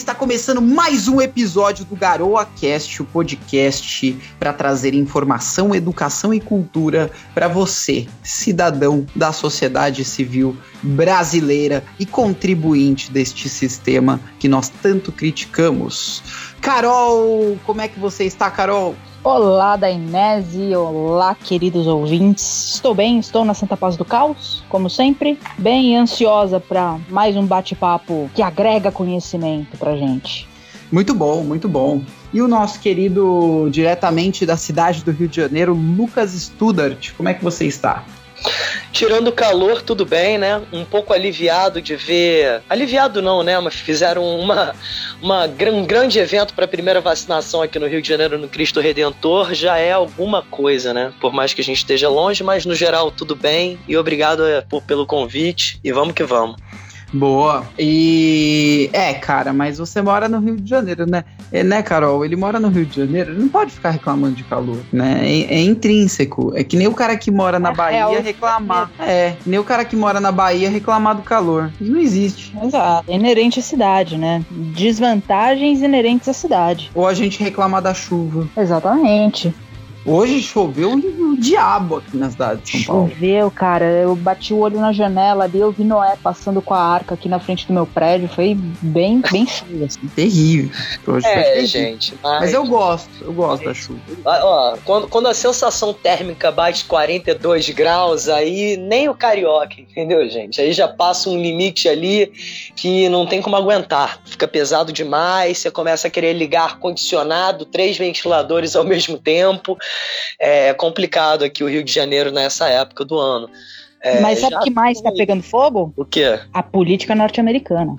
está começando mais um episódio do Garoa Cast, o podcast para trazer informação, educação e cultura para você, cidadão da sociedade civil brasileira e contribuinte deste sistema que nós tanto criticamos. Carol, como é que você está, Carol? Olá, Dainese, olá, queridos ouvintes. Estou bem, estou na Santa Paz do Caos, como sempre, bem ansiosa para mais um bate-papo que agrega conhecimento pra gente. Muito bom, muito bom. E o nosso querido, diretamente da cidade do Rio de Janeiro, Lucas Studart, como é que você está? Tirando o calor, tudo bem, né? Um pouco aliviado de ver. Aliviado não, né? Mas fizeram uma, uma, um grande evento para a primeira vacinação aqui no Rio de Janeiro, no Cristo Redentor. Já é alguma coisa, né? Por mais que a gente esteja longe, mas no geral tudo bem. E obrigado é, por, pelo convite. E vamos que vamos. Boa. E é, cara, mas você mora no Rio de Janeiro, né? É, né, Carol? Ele mora no Rio de Janeiro, ele não pode ficar reclamando de calor, né? É, é intrínseco. É que nem o cara que mora na é Bahia real. reclamar. É, nem o cara que mora na Bahia reclamar do calor. Isso não existe. Exato. É inerente à cidade, né? Desvantagens inerentes à cidade. Ou a gente reclamar da chuva. Exatamente. Hoje choveu o diabo aqui na cidade de São Paulo. Choveu, cara. Eu bati o olho na janela ali, eu vi Noé passando com a arca aqui na frente do meu prédio. Foi bem, bem chuva, assim. Terrível. Hoje é, terrível. gente. Mas... mas... eu gosto, eu gosto da chuva. Ah, ó, quando, quando a sensação térmica bate 42 graus, aí nem o carioca, entendeu, gente? Aí já passa um limite ali que não tem como aguentar. Fica pesado demais, você começa a querer ligar ar-condicionado, três ventiladores ao mesmo tempo é complicado aqui o Rio de Janeiro nessa época do ano. É, Mas sabe o que mais está pegando fogo? O quê? A política norte-americana.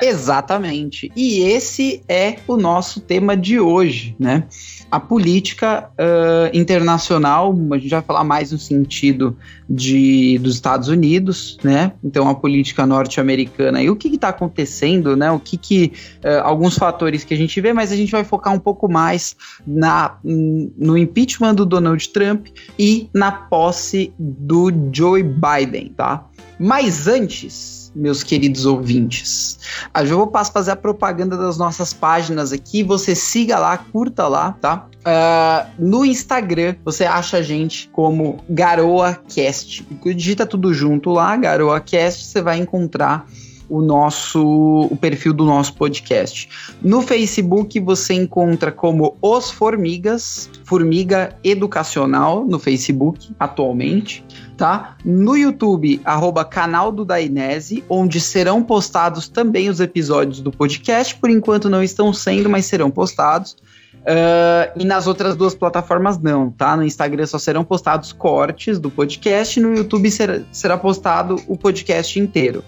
Exatamente. E esse é o nosso tema de hoje, né? a política uh, internacional, a gente vai falar mais no sentido de, dos Estados Unidos, né? Então a política norte-americana e o que está acontecendo, né? O que, que uh, alguns fatores que a gente vê, mas a gente vai focar um pouco mais na, no impeachment do Donald Trump e na posse do Joe Biden, tá? Mas antes meus queridos ouvintes. Eu vou fazer a propaganda das nossas páginas aqui. Você siga lá, curta lá, tá? Uh, no Instagram, você acha a gente como GaroaCast. Digita tudo junto lá, GaroaCast, você vai encontrar o nosso o perfil do nosso podcast. No Facebook você encontra como Os Formigas, Formiga Educacional no Facebook atualmente, tá? No YouTube, arroba canal do Dainese, onde serão postados também os episódios do podcast. Por enquanto não estão sendo, mas serão postados. Uh, e nas outras duas plataformas não, tá? No Instagram só serão postados cortes do podcast, no YouTube será, será postado o podcast inteiro.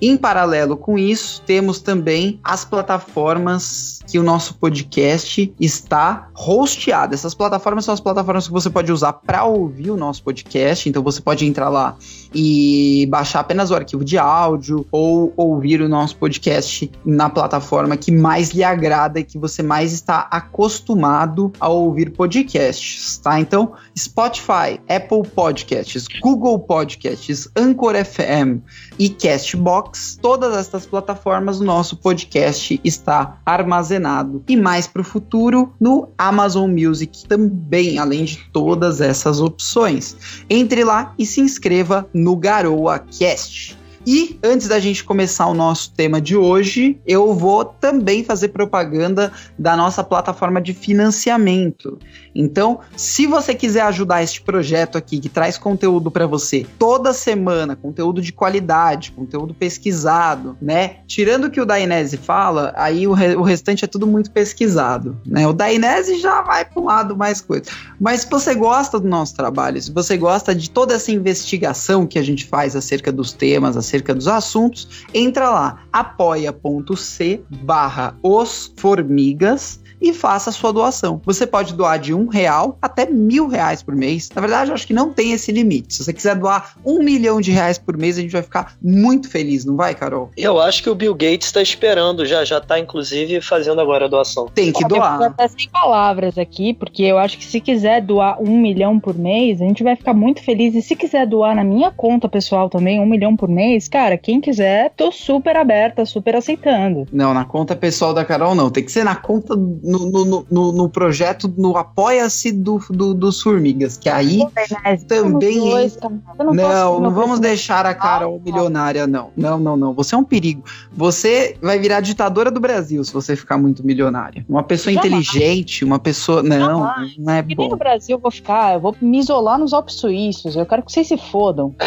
Em paralelo com isso, temos também as plataformas que o nosso podcast está hosteado. Essas plataformas são as plataformas que você pode usar para ouvir o nosso podcast. Então você pode entrar lá e baixar apenas o arquivo de áudio ou ouvir o nosso podcast na plataforma que mais lhe agrada e que você mais está acostumado a ouvir podcasts, tá? Então, Spotify, Apple Podcasts, Google Podcasts, Anchor FM e Castbox, todas estas plataformas, o nosso podcast está armazenado. E mais para o futuro, no Amazon Music também, além de todas essas opções. Entre lá e se inscreva no Garoa Cast. E antes da gente começar o nosso tema de hoje, eu vou também fazer propaganda da nossa plataforma de financiamento. Então, se você quiser ajudar este projeto aqui que traz conteúdo para você toda semana, conteúdo de qualidade, conteúdo pesquisado, né? Tirando o que o Dainese fala, aí o, re o restante é tudo muito pesquisado, né? O Dainese já vai para um lado mais coisa. Mas se você gosta do nosso trabalho, se você gosta de toda essa investigação que a gente faz acerca dos temas, acerca dos assuntos, entra lá apoia.c barra os formigas e faça a sua doação. Você pode doar de um real até mil reais por mês. Na verdade, eu acho que não tem esse limite. Se você quiser doar um milhão de reais por mês, a gente vai ficar muito feliz, não vai, Carol? Eu acho que o Bill Gates está esperando, já já está inclusive fazendo agora a doação. Tem que doar. Eu até sem palavras aqui, porque eu acho que se quiser doar um milhão por mês, a gente vai ficar muito feliz. E se quiser doar na minha conta pessoal também, um milhão por mês, cara, quem quiser, tô super aberta, super aceitando. Não, na conta pessoal da Carol não. Tem que ser na conta, no, no, no, no projeto, no Apoia-se do, do, dos Formigas, que aí também. Dois, não, não, não vamos deixar a Carol milionária, não. Não, não, não. Você é um perigo. Você vai virar ditadora do Brasil se você ficar muito milionária. Uma pessoa Jamais. inteligente, uma pessoa. Não, Jamais. não é bom. no Brasil eu vou ficar, eu vou me isolar nos Alpes Suíços. Eu quero que vocês se fodam.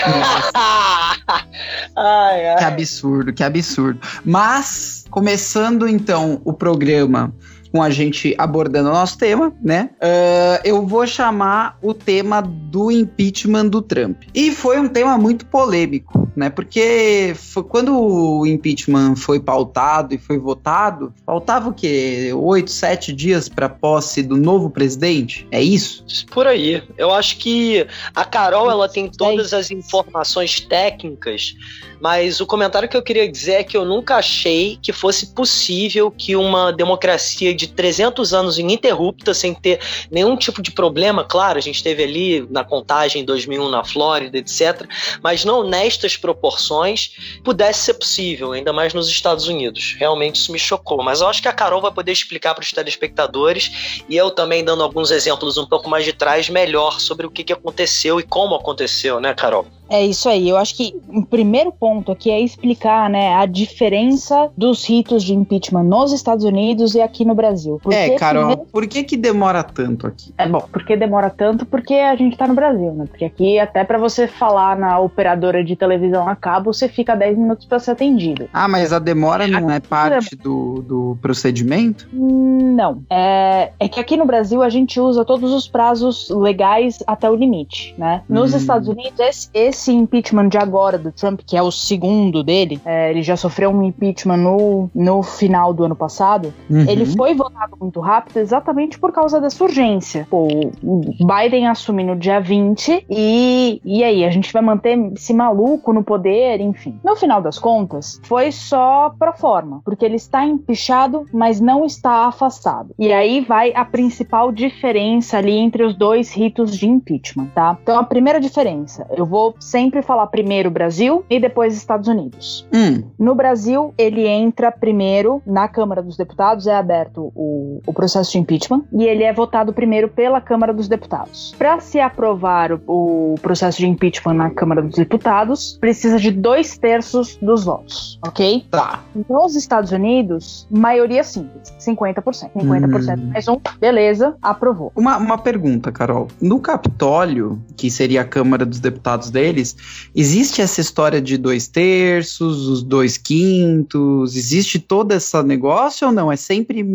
ai, ai. Que absurdo, que absurdo. Mas, começando então o programa com a gente abordando o nosso tema, né? Uh, eu vou chamar o tema do impeachment do Trump. E foi um tema muito polêmico, né? Porque foi, quando o impeachment foi pautado e foi votado, faltava o quê? Oito, sete dias para posse do novo presidente? É isso? Por aí. Eu acho que a Carol ela tem todas as informações técnicas mas o comentário que eu queria dizer é que eu nunca achei que fosse possível que uma democracia de 300 anos ininterrupta, sem ter nenhum tipo de problema, claro, a gente teve ali na contagem em 2001 na Flórida, etc., mas não nestas proporções, pudesse ser possível, ainda mais nos Estados Unidos. Realmente isso me chocou. Mas eu acho que a Carol vai poder explicar para os telespectadores e eu também dando alguns exemplos um pouco mais de trás melhor sobre o que, que aconteceu e como aconteceu, né, Carol? É isso aí. Eu acho que o primeiro ponto aqui é explicar, né, a diferença dos ritos de impeachment nos Estados Unidos e aqui no Brasil. Porque é, Carol, por que que demora tanto aqui? É bom, porque demora tanto porque a gente tá no Brasil, né? Porque aqui até para você falar na operadora de televisão a cabo, você fica 10 minutos para ser atendido. Ah, mas a demora não é parte do, do procedimento? Não. É, é que aqui no Brasil a gente usa todos os prazos legais até o limite, né? Nos hum. Estados Unidos, esse, esse esse impeachment de agora do Trump, que é o segundo dele, é, ele já sofreu um impeachment no, no final do ano passado, uhum. ele foi votado muito rápido exatamente por causa dessa urgência. Pô, o Biden assume no dia 20 e, e aí, a gente vai manter esse maluco no poder, enfim. No final das contas, foi só pro forma, porque ele está empichado, mas não está afastado. E aí vai a principal diferença ali entre os dois ritos de impeachment, tá? Então a primeira diferença, eu vou sempre falar primeiro Brasil e depois Estados Unidos. Hum. No Brasil, ele entra primeiro na Câmara dos Deputados, é aberto o, o processo de impeachment, e ele é votado primeiro pela Câmara dos Deputados. Para se aprovar o, o, processo de impeachment na Câmara dos Deputados, precisa de dois terços dos votos, ok? Tá. Nos Estados Unidos, maioria simples, 50%. 50% hum. mais um, beleza, aprovou. Uma, uma pergunta, Carol. No Capitólio, que seria a Câmara dos Deputados deles, deles, existe essa história de dois terços, os dois quintos, existe todo esse negócio ou não? É sempre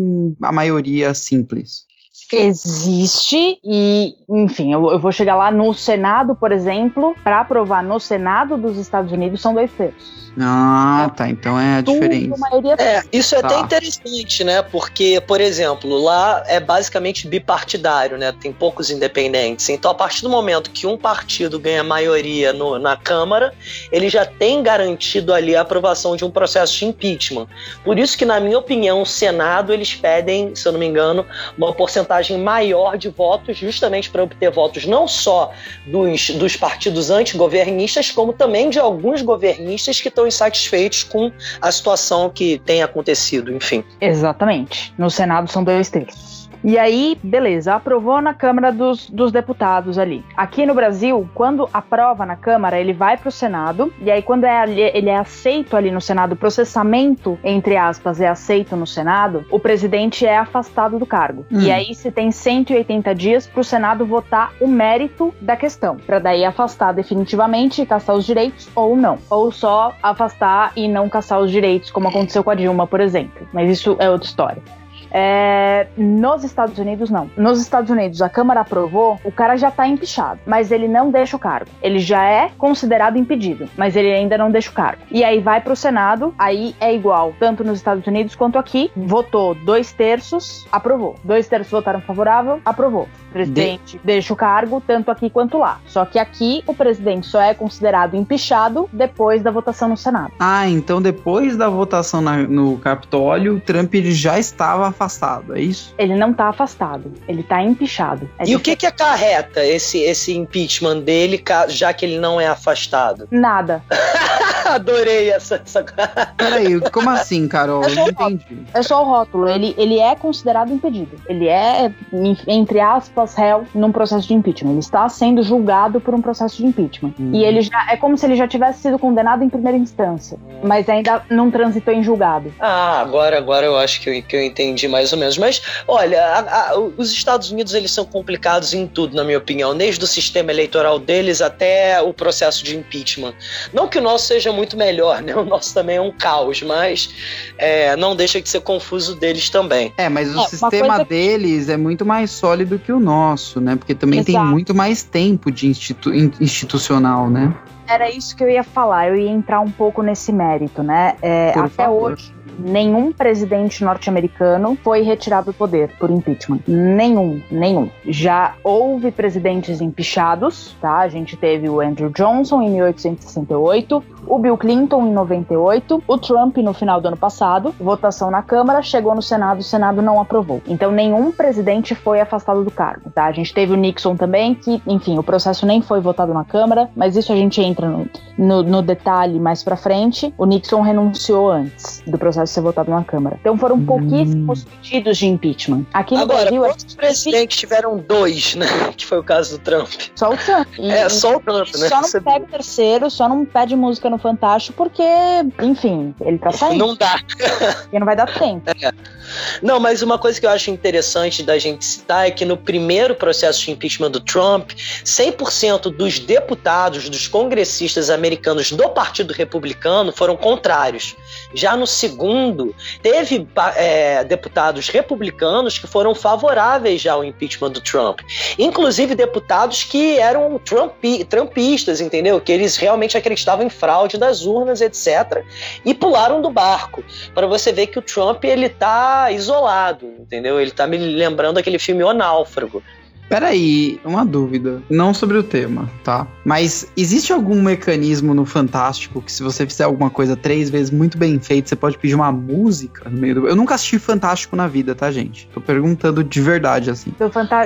a maioria simples? Existe e, enfim, eu, eu vou chegar lá no Senado, por exemplo, para aprovar no Senado dos Estados Unidos são dois terços. Ah, tá. Então é a diferença. É, isso é tá. até interessante, né? Porque, por exemplo, lá é basicamente bipartidário, né? Tem poucos independentes. Então, a partir do momento que um partido ganha maioria no, na Câmara, ele já tem garantido ali a aprovação de um processo de impeachment. Por isso que, na minha opinião, o Senado eles pedem, se eu não me engano, uma porcentagem maior de votos, justamente para obter votos não só dos, dos partidos antigovernistas, como também de alguns governistas que estão insatisfeitos com a situação que tem acontecido, enfim. Exatamente. No Senado são dois terços. E aí, beleza, aprovou na Câmara dos, dos Deputados ali. Aqui no Brasil, quando aprova na Câmara, ele vai para o Senado, e aí quando é, ele é aceito ali no Senado, o processamento, entre aspas, é aceito no Senado, o presidente é afastado do cargo. Hum. E aí se tem 180 dias para o Senado votar o mérito da questão, para daí afastar definitivamente e caçar os direitos ou não. Ou só afastar e não caçar os direitos, como aconteceu com a Dilma, por exemplo. Mas isso é outra história. É, nos Estados Unidos, não. Nos Estados Unidos, a Câmara aprovou, o cara já tá empichado, mas ele não deixa o cargo. Ele já é considerado impedido, mas ele ainda não deixa o cargo. E aí vai pro Senado, aí é igual, tanto nos Estados Unidos quanto aqui. Votou dois terços, aprovou. Dois terços votaram favorável, aprovou. O presidente de... deixa o cargo, tanto aqui quanto lá. Só que aqui o presidente só é considerado empichado depois da votação no Senado. Ah, então depois da votação na, no Capitólio, Trump ele já estava afastado, é isso? Ele não está afastado, ele está empichado. É e o que que acarreta esse, esse impeachment dele, já que ele não é afastado? Nada. Adorei essa. essa... Peraí, como assim, Carol? É não entendi. É só o rótulo. Ele, ele é considerado impedido. Ele é, entre aspas, réu num processo de impeachment. Ele está sendo julgado por um processo de impeachment. Hum. E ele já. É como se ele já tivesse sido condenado em primeira instância. Mas ainda não transitou em julgado. Ah, agora, agora eu acho que eu, que eu entendi mais ou menos. Mas, olha, a, a, os Estados Unidos eles são complicados em tudo, na minha opinião. Desde o sistema eleitoral deles até o processo de impeachment. Não que o nosso seja muito melhor, né? O nosso também é um caos, mas é, não deixa de ser confuso deles também. É, mas o é, sistema deles é muito mais sólido que o nosso, né? Porque também Exato. tem muito mais tempo de institu institucional, né? Era isso que eu ia falar, eu ia entrar um pouco nesse mérito, né? É, até favor. hoje, nenhum presidente norte-americano foi retirado do poder por impeachment. Nenhum, nenhum. Já houve presidentes empichados, tá? A gente teve o Andrew Johnson em 1868, o Bill Clinton em 98, o Trump no final do ano passado, votação na Câmara, chegou no Senado, o Senado não aprovou. Então nenhum presidente foi afastado do cargo, tá? A gente teve o Nixon também, que, enfim, o processo nem foi votado na Câmara, mas isso a gente entra no, no, no detalhe mais pra frente. O Nixon renunciou antes do processo ser votado na Câmara. Então foram hum. pouquíssimos pedidos de impeachment. Aqui no Agora, Brasil, quantos presidentes tiveram dois, né? Que foi o caso do Trump. Só o Trump. E, é, só o Trump, né? Só não pega o terceiro, só não pede música no Fantástico porque, enfim, ele tá saindo. Não dá. Porque não vai dar tempo. É. Não, mas uma coisa que eu acho interessante da gente citar é que no primeiro processo de impeachment do Trump, 100% dos deputados, dos congressistas americanos do Partido Republicano foram contrários. Já no segundo, teve é, deputados republicanos que foram favoráveis já ao impeachment do Trump. Inclusive deputados que eram Trumpi, trumpistas, entendeu? Que eles realmente acreditavam em fraude das urnas, etc. E pularam do barco. Para você ver que o Trump ele tá isolado, entendeu? Ele tá me lembrando aquele filme O Náufrago. Peraí, uma dúvida. Não sobre o tema, tá? Mas existe algum mecanismo no Fantástico que se você fizer alguma coisa três vezes muito bem feito, você pode pedir uma música no meio do... Eu nunca assisti Fantástico na vida, tá, gente? Tô perguntando de verdade, assim.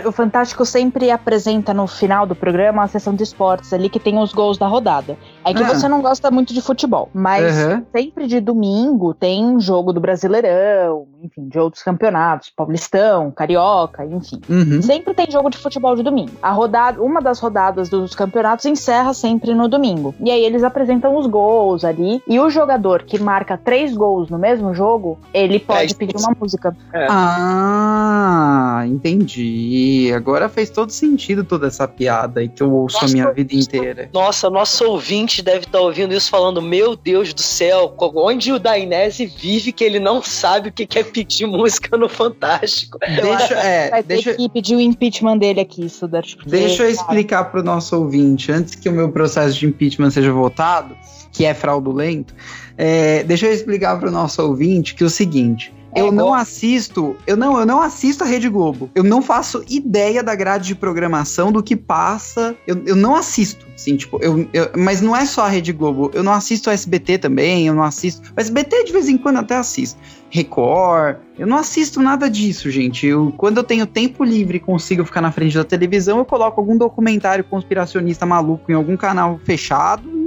O Fantástico sempre apresenta no final do programa a sessão de esportes ali que tem os gols da rodada. É que ah. você não gosta muito de futebol, mas uhum. sempre de domingo tem jogo do Brasileirão, enfim, de outros campeonatos, Paulistão, Carioca, enfim. Uhum. Sempre tem jogo de futebol de domingo. A rodada, uma das rodadas dos campeonatos encerra sempre no domingo. E aí eles apresentam os gols ali. E o jogador que marca três gols no mesmo jogo, ele pode é, pedir uma música. É. Ah, entendi. Agora fez todo sentido toda essa piada aí que eu ouço nossa, a minha vida inteira. Nossa, nosso ouvinte deve estar tá ouvindo isso falando: Meu Deus do céu, onde o Dainese vive que ele não sabe o que é pedir música no Fantástico. Deixa, é, Vai deixa... que pedir o impeachment dele aqui, Sudar. Deixa eu explicar para o nosso ouvinte, antes que o meu processo de impeachment seja votado, que é fraudulento, é, deixa eu explicar para o nosso ouvinte que é o seguinte. É eu não assisto, eu não, eu não assisto a Rede Globo. Eu não faço ideia da grade de programação do que passa. Eu, eu não assisto, assim, tipo, eu, eu, mas não é só a Rede Globo. Eu não assisto a SBT também, eu não assisto. O SBT de vez em quando até assisto. Record. Eu não assisto nada disso, gente. Eu, quando eu tenho tempo livre e consigo ficar na frente da televisão, eu coloco algum documentário conspiracionista maluco em algum canal fechado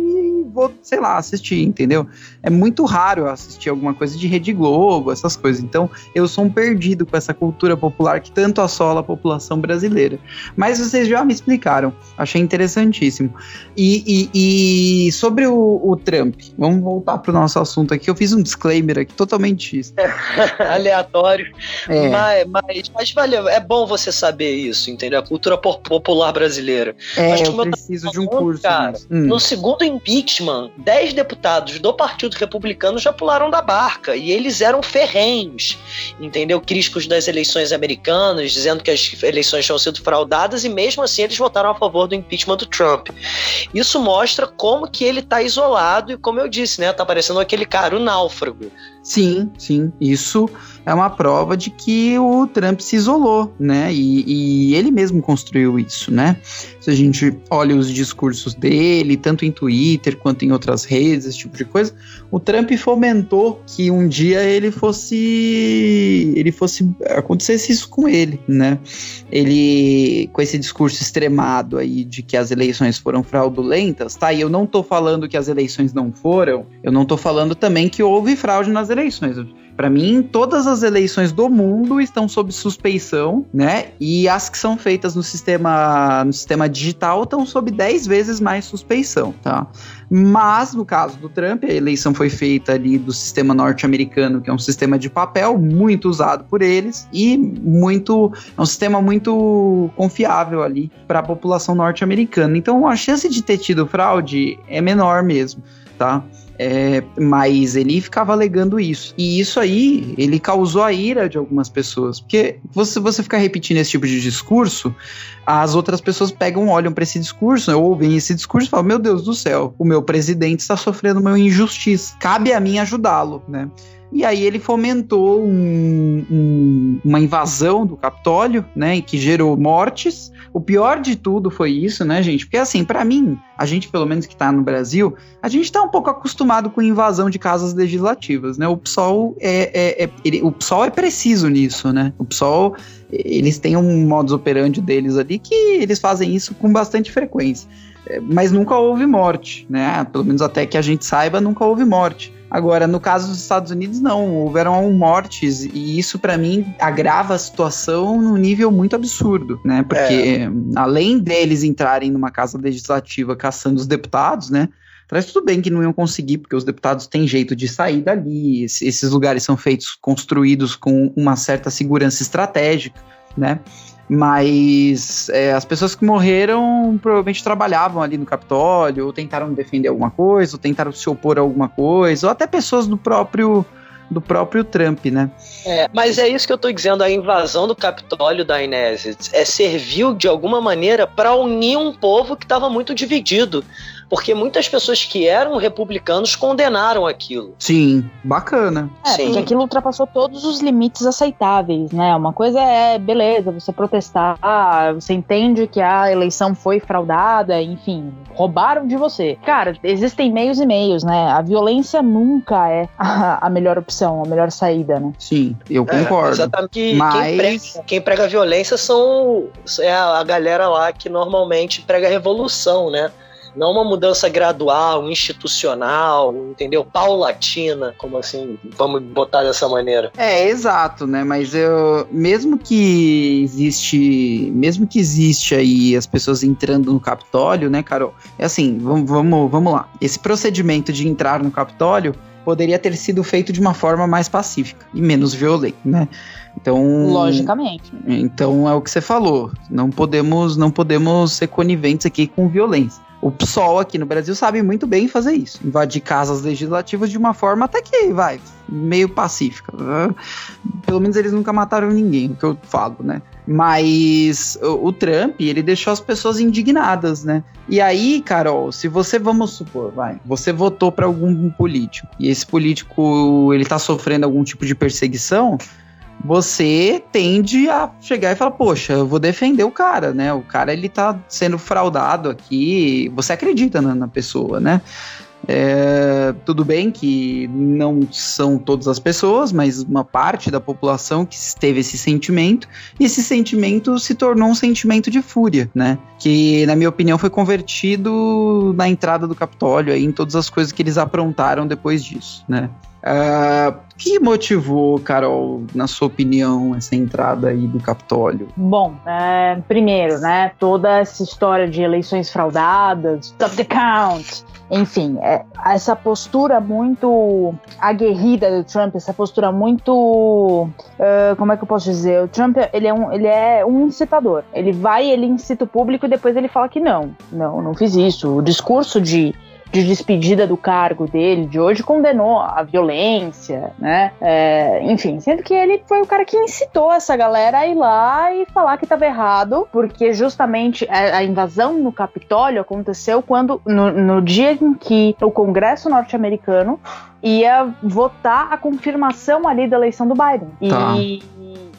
vou, sei lá, assistir, entendeu? É muito raro eu assistir alguma coisa de Rede Globo, essas coisas. Então, eu sou um perdido com essa cultura popular que tanto assola a população brasileira. Mas vocês já me explicaram, achei interessantíssimo. E, e, e sobre o, o, Trump, vamos voltar pro nosso assunto aqui. Eu fiz um disclaimer aqui totalmente isso. Aleatório. É. Mas, mas, mas valeu, é bom você saber isso, entendeu? A cultura popular brasileira. É, eu preciso de um curso. Cara, hum. No segundo impeachment, impeachment, 10 deputados do Partido Republicano já pularam da barca e eles eram ferrenhos, entendeu? Críticos das eleições americanas, dizendo que as eleições tinham sido fraudadas e mesmo assim eles votaram a favor do impeachment do Trump. Isso mostra como que ele está isolado e como eu disse, né, tá parecendo aquele cara, o náufrago. Sim, sim. Isso é uma prova de que o Trump se isolou, né? E, e, ele mesmo construiu isso, né? Se a gente olha os discursos dele, tanto em Twitter quanto em outras redes, esse tipo de coisa, o Trump fomentou que um dia ele fosse. ele fosse. acontecesse isso com ele, né? Ele, com esse discurso extremado aí de que as eleições foram fraudulentas, tá? E eu não tô falando que as eleições não foram, eu não tô falando também que houve fraude nas eleições. Para mim, todas as eleições do mundo estão sob suspeição, né? E as que são feitas no sistema, no sistema digital estão sob 10 vezes mais suspeição, tá? Mas no caso do Trump, a eleição foi feita ali do sistema norte-americano, que é um sistema de papel muito usado por eles e muito é um sistema muito confiável ali para a população norte-americana. Então, a chance de ter tido fraude é menor mesmo, tá? É, mas ele ficava alegando isso. E isso aí, ele causou a ira de algumas pessoas. Porque você, você ficar repetindo esse tipo de discurso, as outras pessoas pegam, olham para esse discurso, né, ouvem esse discurso e falam: Meu Deus do céu, o meu presidente está sofrendo uma injustiça. Cabe a mim ajudá-lo, né? E aí ele fomentou um, um, uma invasão do Capitólio, né, que gerou mortes. O pior de tudo foi isso, né, gente? Porque assim, para mim, a gente pelo menos que tá no Brasil, a gente tá um pouco acostumado com invasão de casas legislativas, né? O PSOL é, é, é ele, o PSOL é preciso nisso, né? O PSOL eles têm um modus operandi deles ali que eles fazem isso com bastante frequência. É, mas nunca houve morte, né? Pelo menos até que a gente saiba, nunca houve morte. Agora, no caso dos Estados Unidos, não. Houveram mortes e isso, para mim, agrava a situação num nível muito absurdo, né? Porque, é. além deles entrarem numa casa legislativa caçando os deputados, né? Traz tudo bem que não iam conseguir, porque os deputados têm jeito de sair dali. Esses lugares são feitos, construídos com uma certa segurança estratégica, né? Mas é, as pessoas que morreram provavelmente trabalhavam ali no Capitólio, ou tentaram defender alguma coisa, ou tentaram se opor a alguma coisa, ou até pessoas do próprio do próprio Trump, né? É, mas é isso que eu tô dizendo, a invasão do Capitólio da Inés é serviu de alguma maneira para unir um povo que estava muito dividido porque muitas pessoas que eram republicanos condenaram aquilo. Sim, bacana. É, Sim. porque aquilo ultrapassou todos os limites aceitáveis, né? Uma coisa é, beleza, você protestar, você entende que a eleição foi fraudada, enfim, roubaram de você. Cara, existem meios e meios, né? A violência nunca é a, a melhor opção, a melhor saída, né? Sim, eu é, concordo. É, exatamente. Mas... Quem, prega, quem prega violência são é a galera lá que normalmente prega revolução, né? Não uma mudança gradual, institucional, entendeu? Paulatina, como assim, vamos botar dessa maneira. É, exato, né? Mas eu, mesmo que existe, mesmo que existe aí as pessoas entrando no Capitólio, né, Carol? É assim, vamos, vamos, vamos lá. Esse procedimento de entrar no Capitólio poderia ter sido feito de uma forma mais pacífica e menos violenta, né? Então, logicamente. Então é o que você falou. Não podemos, não podemos ser coniventes aqui com violência. O PSOL aqui no Brasil sabe muito bem fazer isso. Invadir casas legislativas de uma forma até que, vai, meio pacífica. Pelo menos eles nunca mataram ninguém, o que eu falo, né? Mas o, o, Trump, ele deixou as pessoas indignadas, né? E aí, Carol, se você, vamos supor, vai, você votou para algum político e esse político ele tá sofrendo algum tipo de perseguição, você tende a chegar e falar, poxa, eu vou defender o cara, né? O cara ele tá sendo fraudado aqui. Você acredita na, na pessoa, né? É, tudo bem que não são todas as pessoas, mas uma parte da população que teve esse sentimento, e esse sentimento se tornou um sentimento de fúria, né? Que, na minha opinião, foi convertido na entrada do Capitólio aí, em todas as coisas que eles aprontaram depois disso, né? Uh, que motivou, Carol, na sua opinião, essa entrada aí do Capitólio? Bom, é, primeiro, né, toda essa história de eleições fraudadas, stop the count, enfim, é, essa postura muito aguerrida do Trump, essa postura muito, uh, como é que eu posso dizer? O Trump ele é um, ele é um incitador. Ele vai, ele incita o público e depois ele fala que não, não, não fiz isso. O discurso de de despedida do cargo dele de hoje condenou a violência, né? É, enfim, sendo que ele foi o cara que incitou essa galera a ir lá e falar que estava errado, porque justamente a, a, invasão no Capitólio aconteceu quando no, no dia em que o Congresso norte-americano ia votar a confirmação ali da eleição do Biden. Tá. E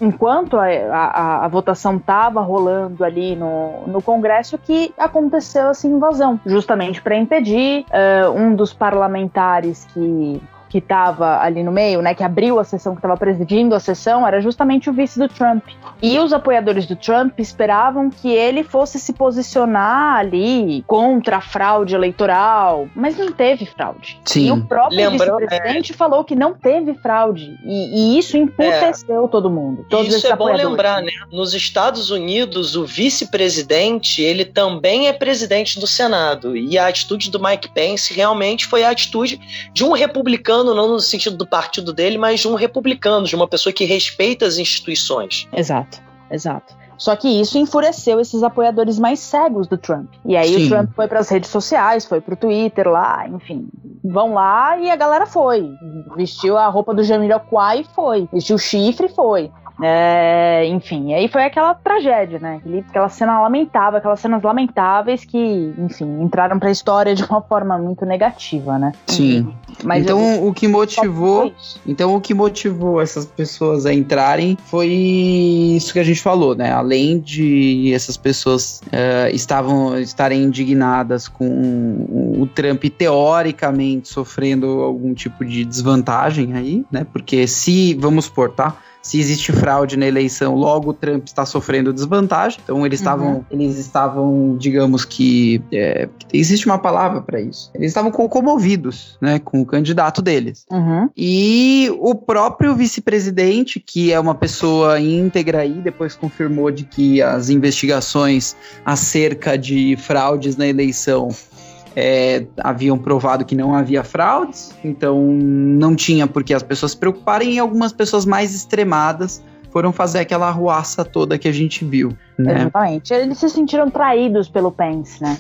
enquanto a, a, a votação estava rolando ali no, no Congresso que aconteceu essa invasão, justamente para impedir uh, um dos parlamentares que que estava ali no meio, né, que abriu a sessão, que estava presidindo a sessão, era justamente o vice do Trump. E os apoiadores do Trump esperavam que ele fosse se posicionar ali contra a fraude eleitoral, mas não teve fraude. Sim. E o próprio vice-presidente é... falou que não teve fraude. E, e isso emputeceu é. todo mundo. Todos isso é bom lembrar, né? Nos Estados Unidos, o vice-presidente, ele também é presidente do Senado. E a atitude do Mike Pence realmente foi a atitude de um republicano republicano, não no sentido do partido dele, mas de um republicano, de uma pessoa que respeita as instituições. Exato, exato. Só que isso enfureceu esses apoiadores mais cegos do Trump. E aí Sim. o Trump foi para as redes sociais, foi pro Twitter lá, enfim. Vão lá e a galera foi. Vestiu a roupa do Jamiroquai e foi. Vestiu o chifre e foi. É, enfim, aí foi aquela tragédia, né? Aquela cena lamentável, aquelas cenas lamentáveis que, enfim, entraram pra história de uma forma muito negativa, né? Sim. Mas então eu, o que motivou, então o que motivou essas pessoas a entrarem foi isso que a gente falou, né? Além de essas pessoas uh, estavam estarem indignadas com o Trump teoricamente sofrendo algum tipo de desvantagem aí, né? Porque se vamos por, tá? Se existe fraude na eleição, logo o Trump está sofrendo desvantagem. Então eles estavam, uhum. eles estavam, digamos que é, existe uma palavra para isso. Eles estavam comovidos, né, com o candidato deles. Uhum. E o próprio vice-presidente, que é uma pessoa íntegra aí, depois confirmou de que as investigações acerca de fraudes na eleição é, haviam provado que não havia fraudes, então não tinha por que as pessoas se preocuparem e algumas pessoas mais extremadas foram fazer aquela arruaça toda que a gente viu. Né? Exatamente. Eles se sentiram traídos pelo Pence, né?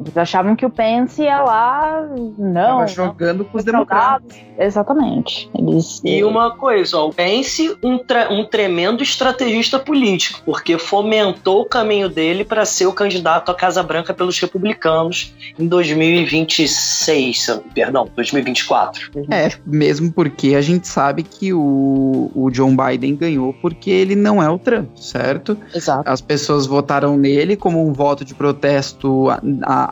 Eles achavam que o Pence ia lá, não. Tava jogando com os democratas. Exatamente. Eles, e uma coisa, ó, o Pence, um, um tremendo estrategista político, porque fomentou o caminho dele para ser o candidato à Casa Branca pelos republicanos em 2026, perdão, 2024. É, mesmo porque a gente sabe que o, o John Biden ganhou porque ele não é o Trump, certo? Exato. As pessoas votaram nele como um voto de protesto a,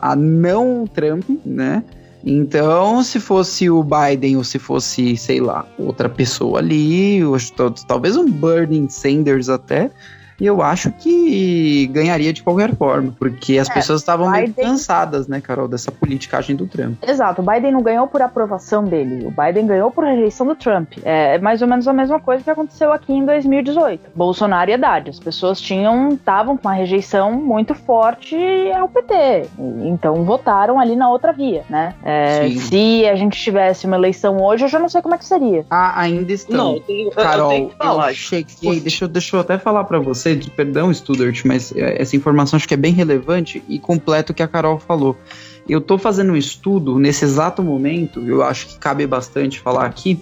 a a, não Trump, né? Então, se fosse o Biden ou se fosse, sei lá, outra pessoa ali, ou, talvez um Bernie Sanders até, e eu acho que ganharia de qualquer forma, porque as é, pessoas estavam Biden... meio cansadas, né, Carol, dessa politicagem do Trump. Exato, o Biden não ganhou por aprovação dele, o Biden ganhou por rejeição do Trump. É mais ou menos a mesma coisa que aconteceu aqui em 2018. Bolsonaro e Haddad, as pessoas tinham, estavam com uma rejeição muito forte ao PT, então votaram ali na outra via, né? É, se a gente tivesse uma eleição hoje, eu já não sei como é que seria. Ah, ainda estão. Não, eu tenho, Carol, eu, tenho que falar. eu cheguei, deixa, deixa eu até falar para você perdão, Studart, mas é, essa informação acho que é bem relevante e completa o que a Carol falou. Eu estou fazendo um estudo nesse exato momento, eu acho que cabe bastante falar aqui,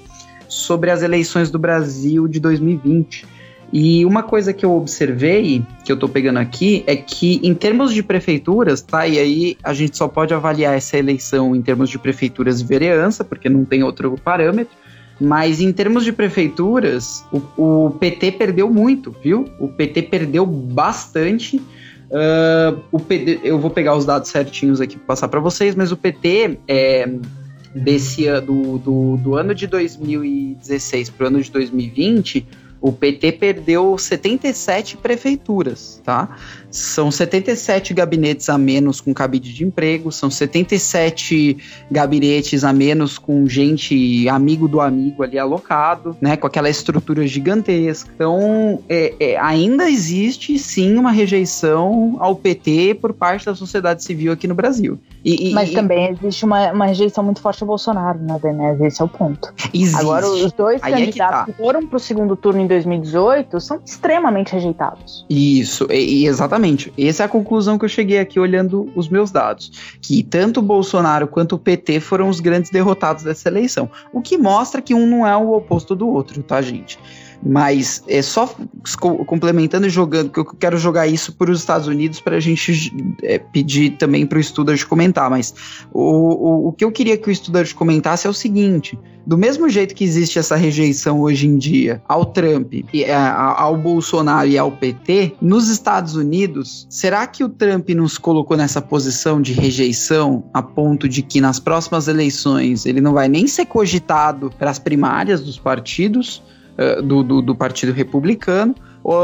sobre as eleições do Brasil de 2020. E uma coisa que eu observei, que eu estou pegando aqui, é que em termos de prefeituras, tá? E aí a gente só pode avaliar essa eleição em termos de prefeituras e vereança, porque não tem outro parâmetro. Mas em termos de prefeituras, o, o PT perdeu muito, viu? O PT perdeu bastante. Uh, o PT, eu vou pegar os dados certinhos aqui para passar para vocês, mas o PT é, desse do, do, do ano de 2016 para o ano de 2020 o PT perdeu 77 prefeituras, tá? São 77 gabinetes a menos com cabide de emprego, são 77 gabinetes a menos com gente amigo do amigo ali alocado, né? Com aquela estrutura gigantesca. Então, é, é, ainda existe sim uma rejeição ao PT por parte da sociedade civil aqui no Brasil. E, e, Mas também existe uma, uma, rejeição muito forte ao Bolsonaro, né, Denise? Esse é o ponto. Existe. Agora, os dois Aí candidatos é que, tá. que foram para o segundo turno em 2018 são extremamente rejeitados. Isso, e, exatamente Exatamente. Essa é a conclusão que eu cheguei aqui olhando os meus dados. Que tanto o Bolsonaro quanto o PT foram os grandes derrotados dessa eleição. O que mostra que um não é o oposto do outro, tá, gente? Mas é só complementando e jogando, que eu quero jogar isso para os Estados Unidos para a gente é, pedir também para o estudante comentar. Mas o, o, o que eu queria que o estudante comentasse é o seguinte: do mesmo jeito que existe essa rejeição hoje em dia ao Trump, ao Bolsonaro e ao PT, nos Estados Unidos, será que o Trump nos colocou nessa posição de rejeição a ponto de que nas próximas eleições ele não vai nem ser cogitado para as primárias dos partidos? Eh, do, do, do, Partido Republicano? Ou,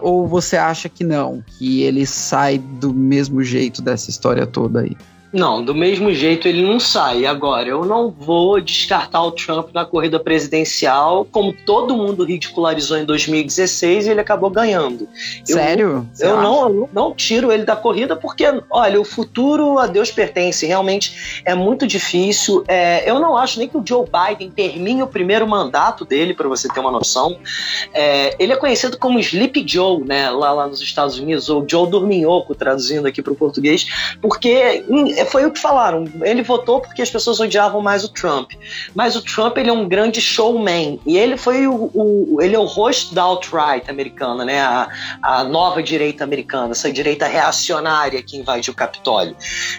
ou você acha que não? Que ele sai do mesmo jeito dessa história toda aí? Não, do mesmo jeito ele não sai. Agora, eu não vou descartar o Trump na corrida presidencial, como todo mundo ridicularizou em 2016 e ele acabou ganhando. Sério? Eu, eu não, eu não tiro ele da corrida porque, olha, o futuro a Deus pertence. Realmente é muito difícil. É, eu não acho nem que o Joe Biden termine o primeiro mandato dele, para você ter uma noção. É, ele é conhecido como Sleepy Joe, né, lá, lá nos Estados Unidos, ou Joe Dorminhoco, traduzindo aqui para o português, porque foi o que falaram. Ele votou porque as pessoas odiavam mais o Trump. Mas o Trump ele é um grande showman e ele foi o, o ele é o rosto da alt-right americana, né? A, a, nova direita americana, essa direita reacionária que invadiu o Capitólio.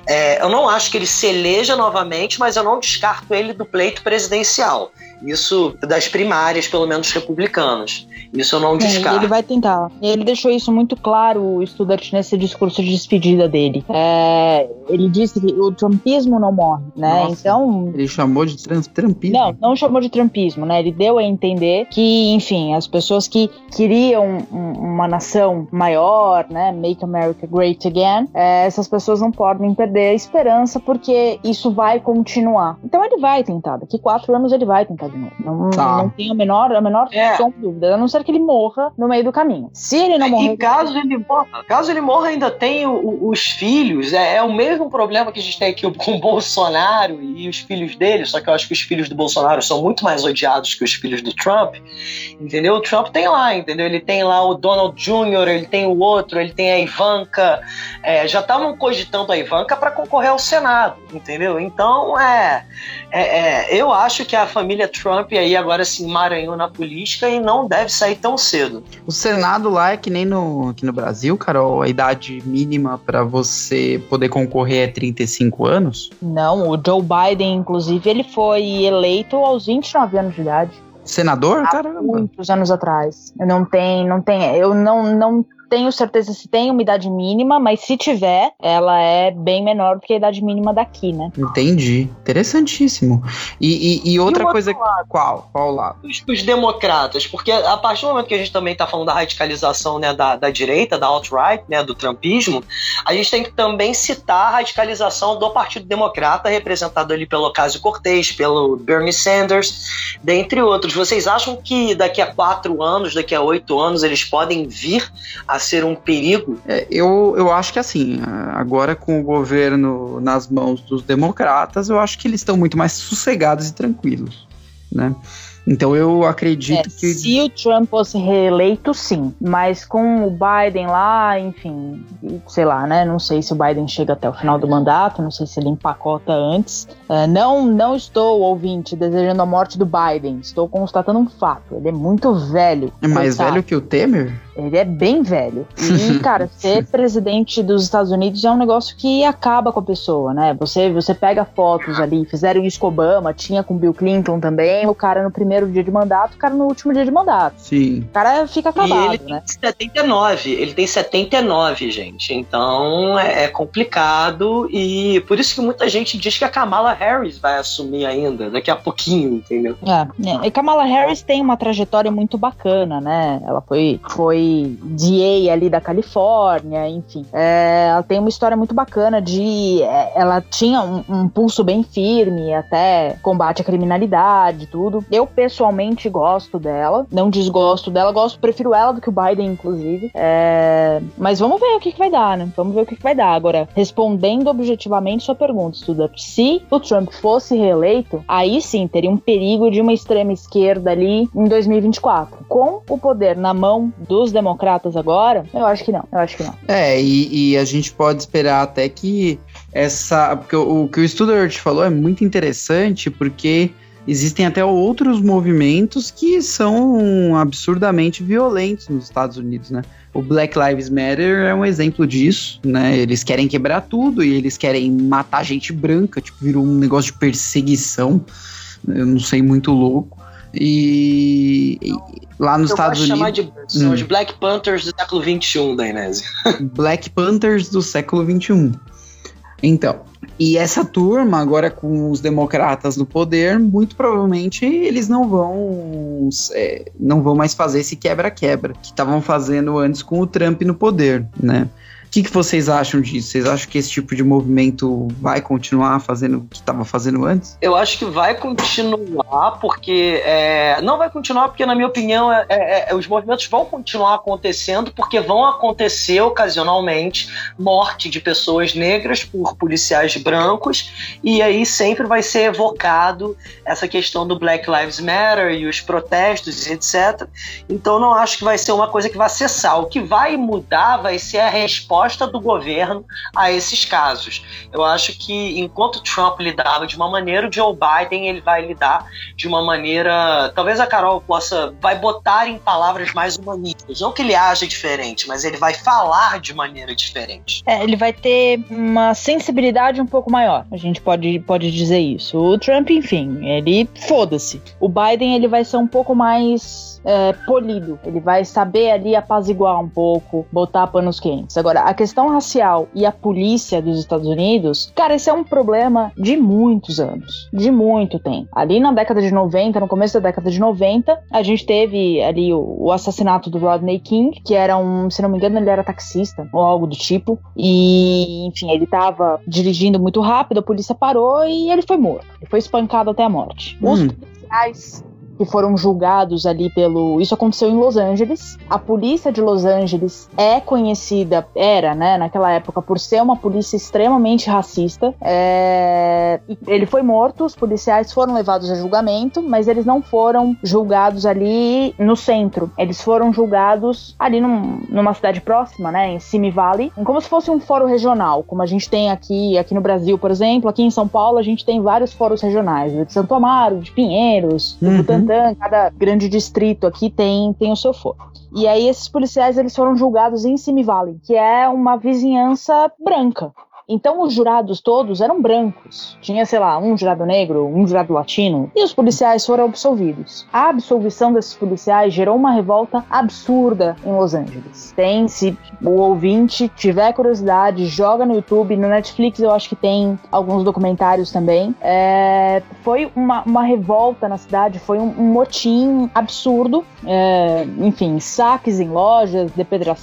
É, eu não acho que ele se eleja novamente, mas eu não descarto ele do pleito presidencial. Isso das primárias, pelo menos republicanas. Isso eu não descarto. É, ele vai tentar. Ele deixou isso muito claro, o estudante, nesse discurso de despedida dele. É, ele disse que o trumpismo não morre, né? Nossa, então. Ele chamou de trumpismo. Não, não chamou de trumpismo, né? Ele deu a entender que, enfim, as pessoas que queriam um, uma nação maior, né? Make America Great Again, é, essas pessoas não podem perder a esperança porque isso vai continuar. Então ele vai tentar. Daqui quatro anos ele vai tentar de novo. Não, tá. não tem a menor, a menor é. dúvida. A não ser que ele morra no meio do caminho. Se ele não morrer. E caso ele morra, caso ele morra, ainda tem o, o, os filhos. É, é, o mesmo problema que a gente tem aqui com o Bolsonaro e os filhos dele. Só que eu acho que os filhos do Bolsonaro são muito mais odiados que os filhos do Trump. Entendeu? O Trump tem lá, entendeu? Ele tem lá o Donald Jr., ele tem o outro, ele tem a Ivanka. É, já estavam cogitando a Ivanka para concorrer ao Senado, entendeu? Então, é, é, é, eu acho que a família Trump aí agora se emaranhou na política e não deve sair tão cedo. O Senado lá é que nem no, aqui no Brasil, Carol, a idade mínima para você poder concorrer é 35 anos? Não, o Joe Biden, inclusive, ele foi eleito aos 29 anos de idade. Senador? Há Caramba. Muitos anos atrás. Não tem, não tem. Eu não, não tenho certeza se tem uma idade mínima, mas se tiver, ela é bem menor do que a idade mínima daqui, né? Entendi. Interessantíssimo. E, e, e outra e coisa. Lado? Qual? Qual lado? Os, os, democratas, porque a partir do momento que a gente também está falando da radicalização né, da, da direita, da alt-right, né, do trumpismo, a gente tem que também citar a radicalização do Partido Democrata, representado ali pelo Ocasio Cortez, pelo Bernie Sanders, dentre outros. Vocês acham que daqui a quatro anos, daqui a oito anos, eles podem vir a a ser um perigo? É, eu, eu acho que assim, agora com o governo nas mãos dos democratas, eu acho que eles estão muito mais sossegados e tranquilos, né? Então eu acredito é, que. Se o Trump fosse reeleito, sim. Mas com o Biden lá, enfim, sei lá, né? Não sei se o Biden chega até o final do mandato, não sei se ele empacota antes. Uh, não, não estou, ouvinte, desejando a morte do Biden. Estou constatando um fato. Ele é muito velho. É mais velho que o Temer? Ele é bem velho. E, cara, ser presidente dos Estados Unidos é um negócio que acaba com a pessoa, né? Você, você pega fotos ali, fizeram isso com Obama, tinha com Bill Clinton também, o cara no primeiro dia de mandato, o cara no último dia de mandato. Sim. O cara fica acabado, e ele né? tem 79, ele tem 79, gente. Então é, é, complicado e por isso que muita gente diz que a Kamala Harris vai assumir ainda, daqui a pouquinho, entendeu? É, é. e Kamala Harris tem uma trajetória muito bacana, né? Ela foi, foi DA ali da Califórnia, enfim. É, ela tem uma história muito bacana de. É, ela tinha um, um pulso bem firme, até combate à criminalidade tudo. Eu, pessoalmente gosto dela, não desgosto dela, gosto, prefiro ela do que o Biden, inclusive. É... Mas vamos ver o que, que vai dar, né? Vamos ver o que, que vai dar. Agora, respondendo objetivamente sua pergunta, estuda, se o Trump fosse reeleito, aí sim teria um perigo de uma extrema esquerda ali em 2024. Com o poder na mão dos democratas agora, eu acho que não. Eu acho que não. É, e, e a gente pode esperar até que essa. Porque o, o que o Studart falou é muito interessante, porque existem até outros movimentos que são absurdamente violentos nos Estados Unidos, né? O Black Lives Matter é um exemplo disso, né? Eles querem quebrar tudo e eles querem matar gente branca, tipo, virou um negócio de perseguição. Eu não sei, muito louco. E, e lá nos Eu Estados Unidos. de são Hum. os Black Panthers do século XXI da Inês. Black Panthers do século XXI. Então, e essa turma, agora com os democratas no poder, muito provavelmente eles não vão é, não vão mais fazer esse quebra-quebra que estavam fazendo antes com o Trump no poder, né? Que, que vocês acham disso? Vocês acham que esse tipo de movimento vai continuar fazendo o que estava fazendo antes? Eu acho que vai continuar, porque. é, não vai continuar, porque, na minha opinião, é- é- é- os movimentos vão continuar acontecendo, porque vão acontecer ocasionalmente morte de pessoas negras por policiais brancos, e aí sempre vai ser evocado essa questão do Black Lives Matter e os protestos, etc. Então, não acho que vai ser uma coisa que vai cessar. O que vai mudar vai ser a resposta do governo a esses casos. Eu acho que enquanto Trump lidava de uma maneira, o Joe Biden ele vai lidar de uma maneira. Talvez a Carol possa. vai botar em palavras mais humanistas. Não que ele haja diferente, mas ele vai falar de maneira diferente. É, ele vai ter uma sensibilidade um pouco maior. A gente pode, pode dizer isso. O Trump, enfim, ele foda-se. O Biden, ele vai ser um pouco mais é, polido. Ele vai saber ali apaziguar um pouco, botar panos quentes. Agora, a questão racial e a polícia dos Estados Unidos, cara, esse é um problema de muitos anos. De muito tempo. Ali na década de 90, no começo da década de 90, a gente teve ali o, o assassinato do Rodney King, que era um, se não me engano, ele era taxista ou algo do tipo. E, enfim, ele tava dirigindo muito rápido, a polícia parou e ele foi morto. Ele foi espancado até a morte. Os Hum. policiais que foram julgados ali pelo. Isso aconteceu em Los Angeles. A polícia de Los Angeles é conhecida, era, né, naquela época, por ser uma polícia extremamente racista. É, Ele foi morto, os policiais foram levados a julgamento, mas eles não foram julgados ali no centro. Eles foram julgados ali num- numa cidade próxima, né, em Simi Valley, como se fosse um fórum regional, como a gente tem aqui, aqui no Brasil, por exemplo. Aqui em São Paulo, a gente tem vários fóruns regionais, o de Santo Amaro, de Pinheiros, do Uhum. Butantã, cada grande distrito aqui tem, tem o seu foro. E aí esses policiais eles foram julgados em Simi Valley, que é uma vizinhança branca. Então os jurados todos eram brancos. Tinha, sei lá, um jurado negro, um jurado latino, e os policiais foram absolvidos. A absolvição desses policiais gerou uma revolta absurda em Los Angeles. Tem, se o ouvinte tiver curiosidade, joga no YouTube, no Netflix eu acho que tem alguns documentários também. É, foi uma, uma revolta na cidade, foi um, um motim absurdo. É, enfim, saques em lojas,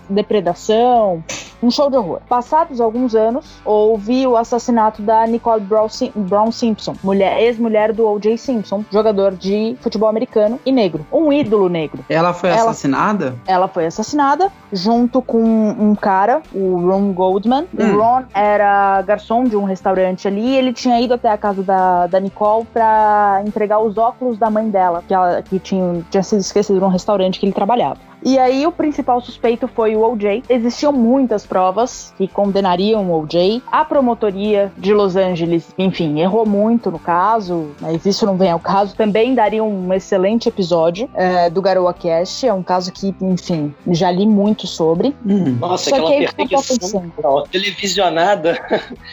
depredação, um show de horror. Passados alguns anos, houve o assassinato da Nicole Brown, Sim- Brown Simpson, mulher- ex-mulher do O.J. Simpson, jogador de futebol americano e negro, um ídolo negro. Ela foi Ela- assassinada? Ela foi assassinada junto com um cara, o Ron Goldman. Hum. O Ron era garçom de um restaurante ali e ele tinha ido até a casa da, da Nicole pra entregar os óculos da mãe dela, que, ela, que tinha, tinha sido esquecido num restaurante que ele trabalhava. E aí o principal suspeito foi o OJ. Existiam muitas provas que condenariam o OJ. A promotoria de Los Angeles, enfim, errou muito no caso, mas isso não vem ao caso. Também daria um excelente episódio é, do Garoa Cast. É um caso que, enfim, já li muito sobre. Hum. Nossa, Só aquela que aí o que eu tô perseguição pensando? televisionada.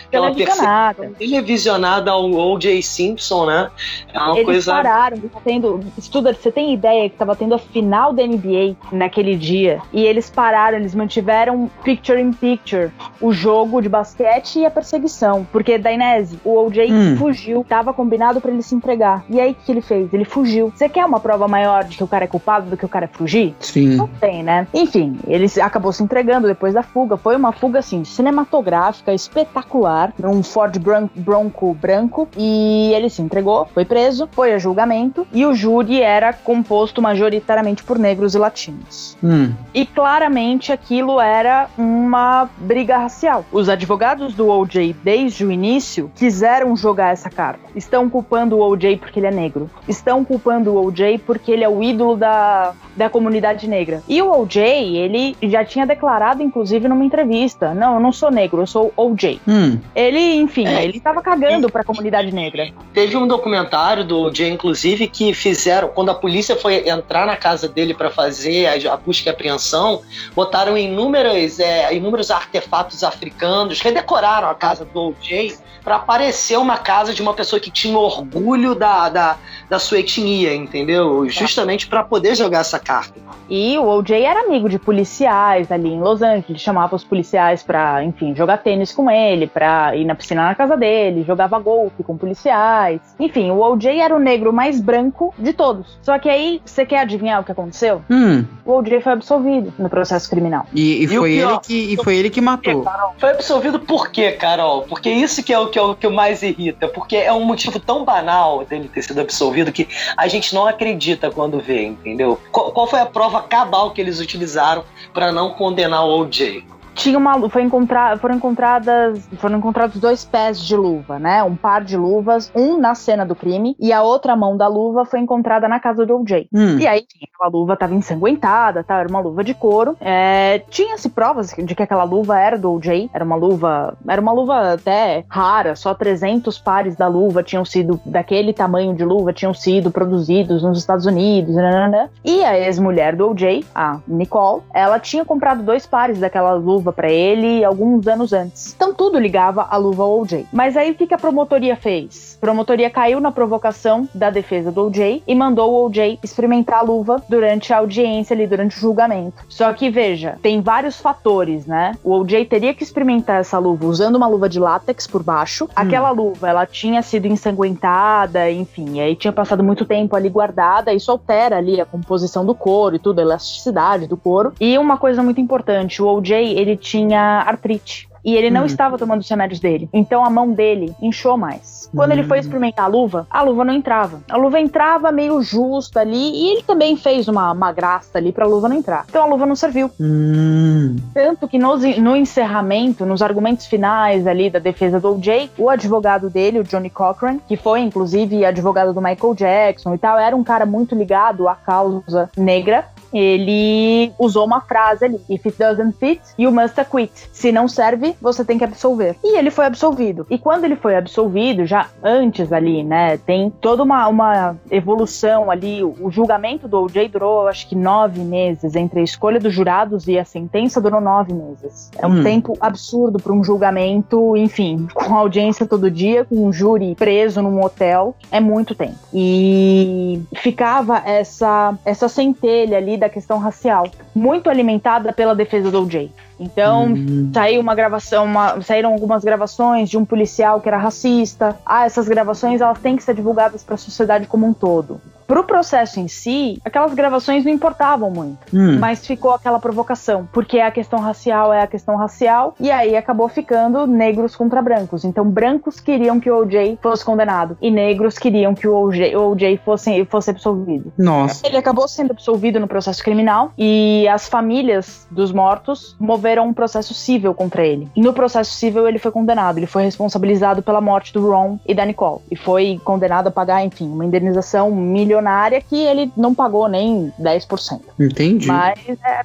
aquela Televisionada. televisionada ao O.J. Simpson, né? É uma Eles coisa. pararam, tá tendo. Estuda, você tem ideia que tava tendo a final da NBA naquele dia? E eles pararam, eles mantiveram picture in picture o jogo de basquete e a perseguição. Porque, Dainese, o OJ Hum. fugiu, tava combinado pra ele se entregar. E aí o que ele fez? Ele fugiu. Você quer uma prova maior de que o cara é culpado do que o cara é fugir? Sim. Não tem, né? Enfim, ele acabou se entregando depois da fuga. Foi uma fuga, assim, cinematográfica, espetacular, num Ford Bron- Bronco branco. E ele se entregou, foi preso, foi a julgamento. E o júri era composto majoritariamente por negros e latinos. Hum. E claramente aquilo era uma briga racial. Os advogados do OJ, desde o início, quiseram jogar essa carta. Estão culpando o OJ porque ele é negro. Estão culpando o OJ porque ele é o ídolo da, da comunidade negra. E o OJ, ele já tinha declarado, inclusive, numa entrevista: Não, eu não sou negro, eu sou OJ. Hum. Ele, enfim, é, ele tava cagando pra comunidade negra. Teve um documentário do OJ, inclusive, que fizeram, quando a polícia foi entrar na casa dele para fazer a, a, busca e apreensão, botaram inúmeros, é, inúmeros artefatos africanos, redecoraram a casa do OJ para parecer uma casa de uma pessoa que tinha orgulho da, da, da sua etnia, entendeu? Justamente para poder jogar essa carta. E o OJ era amigo de policiais ali em Los Angeles, ele chamava os policiais para, enfim, jogar tênis com ele, para ir na piscina na casa dele, jogava golfe com policiais. Enfim, o OJ era o negro mais branco de todos. Só que aí, você quer adivinhar o que aconteceu? Hum. O OJ foi absolvido no processo criminal. E, e, e foi, ele que, e foi ele que matou. Foi absolvido por quê, Carol? Porque isso que é o que, é o que mais irrita. Porque é um motivo tão banal dele ter sido absolvido que a gente não acredita quando vê, entendeu? Qual, qual foi a prova cabal que eles utilizaram para não condenar o OJ? Tinha uma foi encontrar, foram encontradas foram encontrados dois pés de luva, né? Um par de luvas, um na cena do crime e a outra mão da luva foi encontrada na casa do OJ. Hum. E aí aquela luva estava ensanguentada, tá? Era uma luva de couro. É, Tinha-se provas de que aquela luva era do OJ. Era uma luva, era uma luva até rara. Só 300 pares da luva tinham sido daquele tamanho de luva tinham sido produzidos nos Estados Unidos. Nanana. E a ex-mulher do OJ, a Nicole, ela tinha comprado dois pares daquela luva luva para ele alguns anos antes. Então tudo ligava a luva ao OJ. Mas aí o que, que a promotoria fez? A promotoria caiu na provocação da defesa do OJ e mandou o OJ experimentar a luva durante a audiência ali, durante o julgamento. Só que veja, tem vários fatores, né? O OJ teria que experimentar essa luva usando uma luva de látex por baixo. Hum. Aquela luva, ela tinha sido ensanguentada, enfim, aí tinha passado muito tempo ali guardada, isso altera ali a composição do couro e tudo, a elasticidade do couro. E uma coisa muito importante, o OJ, ele tinha artrite e ele não uhum. estava tomando os remédios dele. Então a mão dele inchou mais. Quando ele foi hum. experimentar a luva, a luva não entrava. A luva entrava meio justa ali e ele também fez uma, uma graça ali para a luva não entrar. Então a luva não serviu. Uhum. Tanto que no, no encerramento, nos argumentos finais ali da defesa do OJ, o advogado dele, o Johnny Cochran, que foi inclusive advogado do Michael Jackson e tal, era um cara muito ligado à causa negra, ele usou uma frase ali: If it doesn't fit, you must acquit. Se não serve, você tem que absolver. E ele foi absolvido. E quando ele foi absolvido, já antes ali, né, tem toda uma, uma evolução ali. O julgamento do OJ durou, acho que nove meses. Entre a escolha dos jurados e a sentença durou nove meses. É um hum. tempo absurdo para um julgamento, enfim, com audiência todo dia, com um júri preso num hotel. É muito tempo. E ficava essa, essa centelha ali da questão racial, muito alimentada pela defesa do OJ. Então, uhum. saiu uma gravação, uma, saíram algumas gravações de um policial que era racista. Ah, essas gravações elas têm que ser divulgadas para a sociedade como um todo. Pro processo em si, aquelas gravações não importavam muito, hum. mas ficou aquela provocação, porque a questão racial é a questão racial, e aí acabou ficando negros contra brancos. Então, brancos queriam que o OJ fosse condenado, e negros queriam que o OJ, o OJ fosse, fosse absolvido. Nossa. Ele acabou sendo absolvido no processo criminal, e as famílias dos mortos moveram um processo civil contra ele. E no processo civil, ele foi condenado, ele foi responsabilizado pela morte do Ron e da Nicole, e foi condenado a pagar, enfim, uma indenização milionária milionária que ele não pagou nem 10%. Entendi. Mas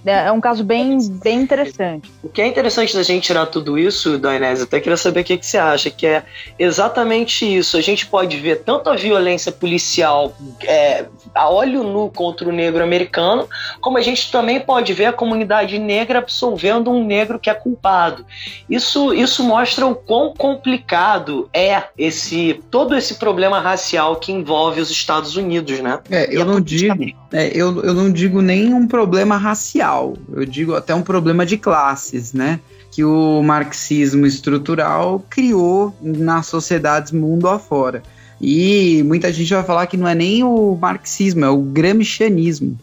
é, é um caso bem, bem interessante. O que é interessante da gente tirar tudo isso, Dainese, até queria saber o que, que você acha, que é exatamente isso. A gente pode ver tanto a violência policial é, a olho nu contra o negro americano, como a gente também pode ver a comunidade negra absolvendo um negro que é culpado. Isso, isso mostra o quão complicado é esse todo esse problema racial que envolve os Estados Unidos, né? É, eu não digo, é, eu, eu não digo nem um problema racial, eu digo até um problema de classes, né? Que o marxismo estrutural criou nas sociedades mundo afora. E muita gente vai falar que não é nem o marxismo, é o gramscianismo,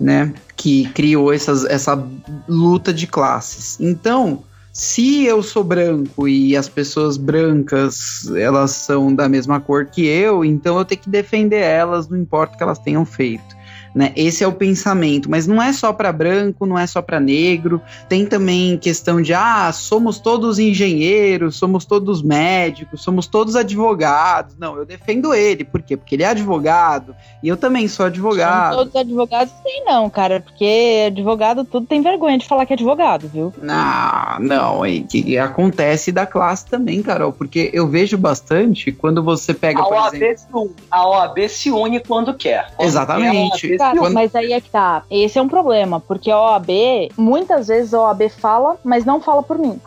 né? Que criou essas, essa luta de classes. Então, se eu sou branco e as pessoas brancas elas são da mesma cor que eu, então eu tenho que defender elas, não importa o que elas tenham feito. Né? Esse é o pensamento, mas não é só para branco, não é só para negro, tem também questão de ah, somos todos engenheiros, somos todos médicos, somos todos advogados. Não, eu defendo ele, por quê? Porque ele é advogado e eu também sou advogado. São todos advogados, sim, não, cara, porque advogado tudo tem vergonha de falar que é advogado, viu? Ah, não, e que acontece da classe também, Carol, porque eu vejo bastante quando você pega, a por OAB exemplo, se une. A OAB se une quando quer. Quando Exatamente. quer, Quando- mas aí é que tá. Esse é um problema, porque a OAB, muitas vezes a OAB fala, mas não fala por mim.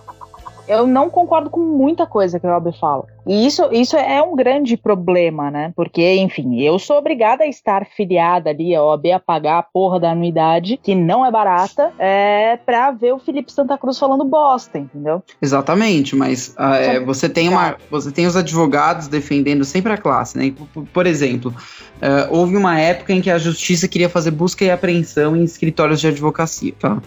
Eu não concordo com muita coisa que a OAB fala. E isso, isso é um grande problema, né? Porque, enfim, eu sou obrigada a estar filiada ali, a OAB a pagar a porra da anuidade, que não é barata, é, pra ver o Felipe Santa Cruz falando bosta, entendeu? Exatamente, mas ah, é, você tem uma, você tem os advogados defendendo sempre a classe, né? Por, por exemplo, ah, houve uma época em que a justiça queria fazer busca e apreensão em escritórios de advocacia, tá?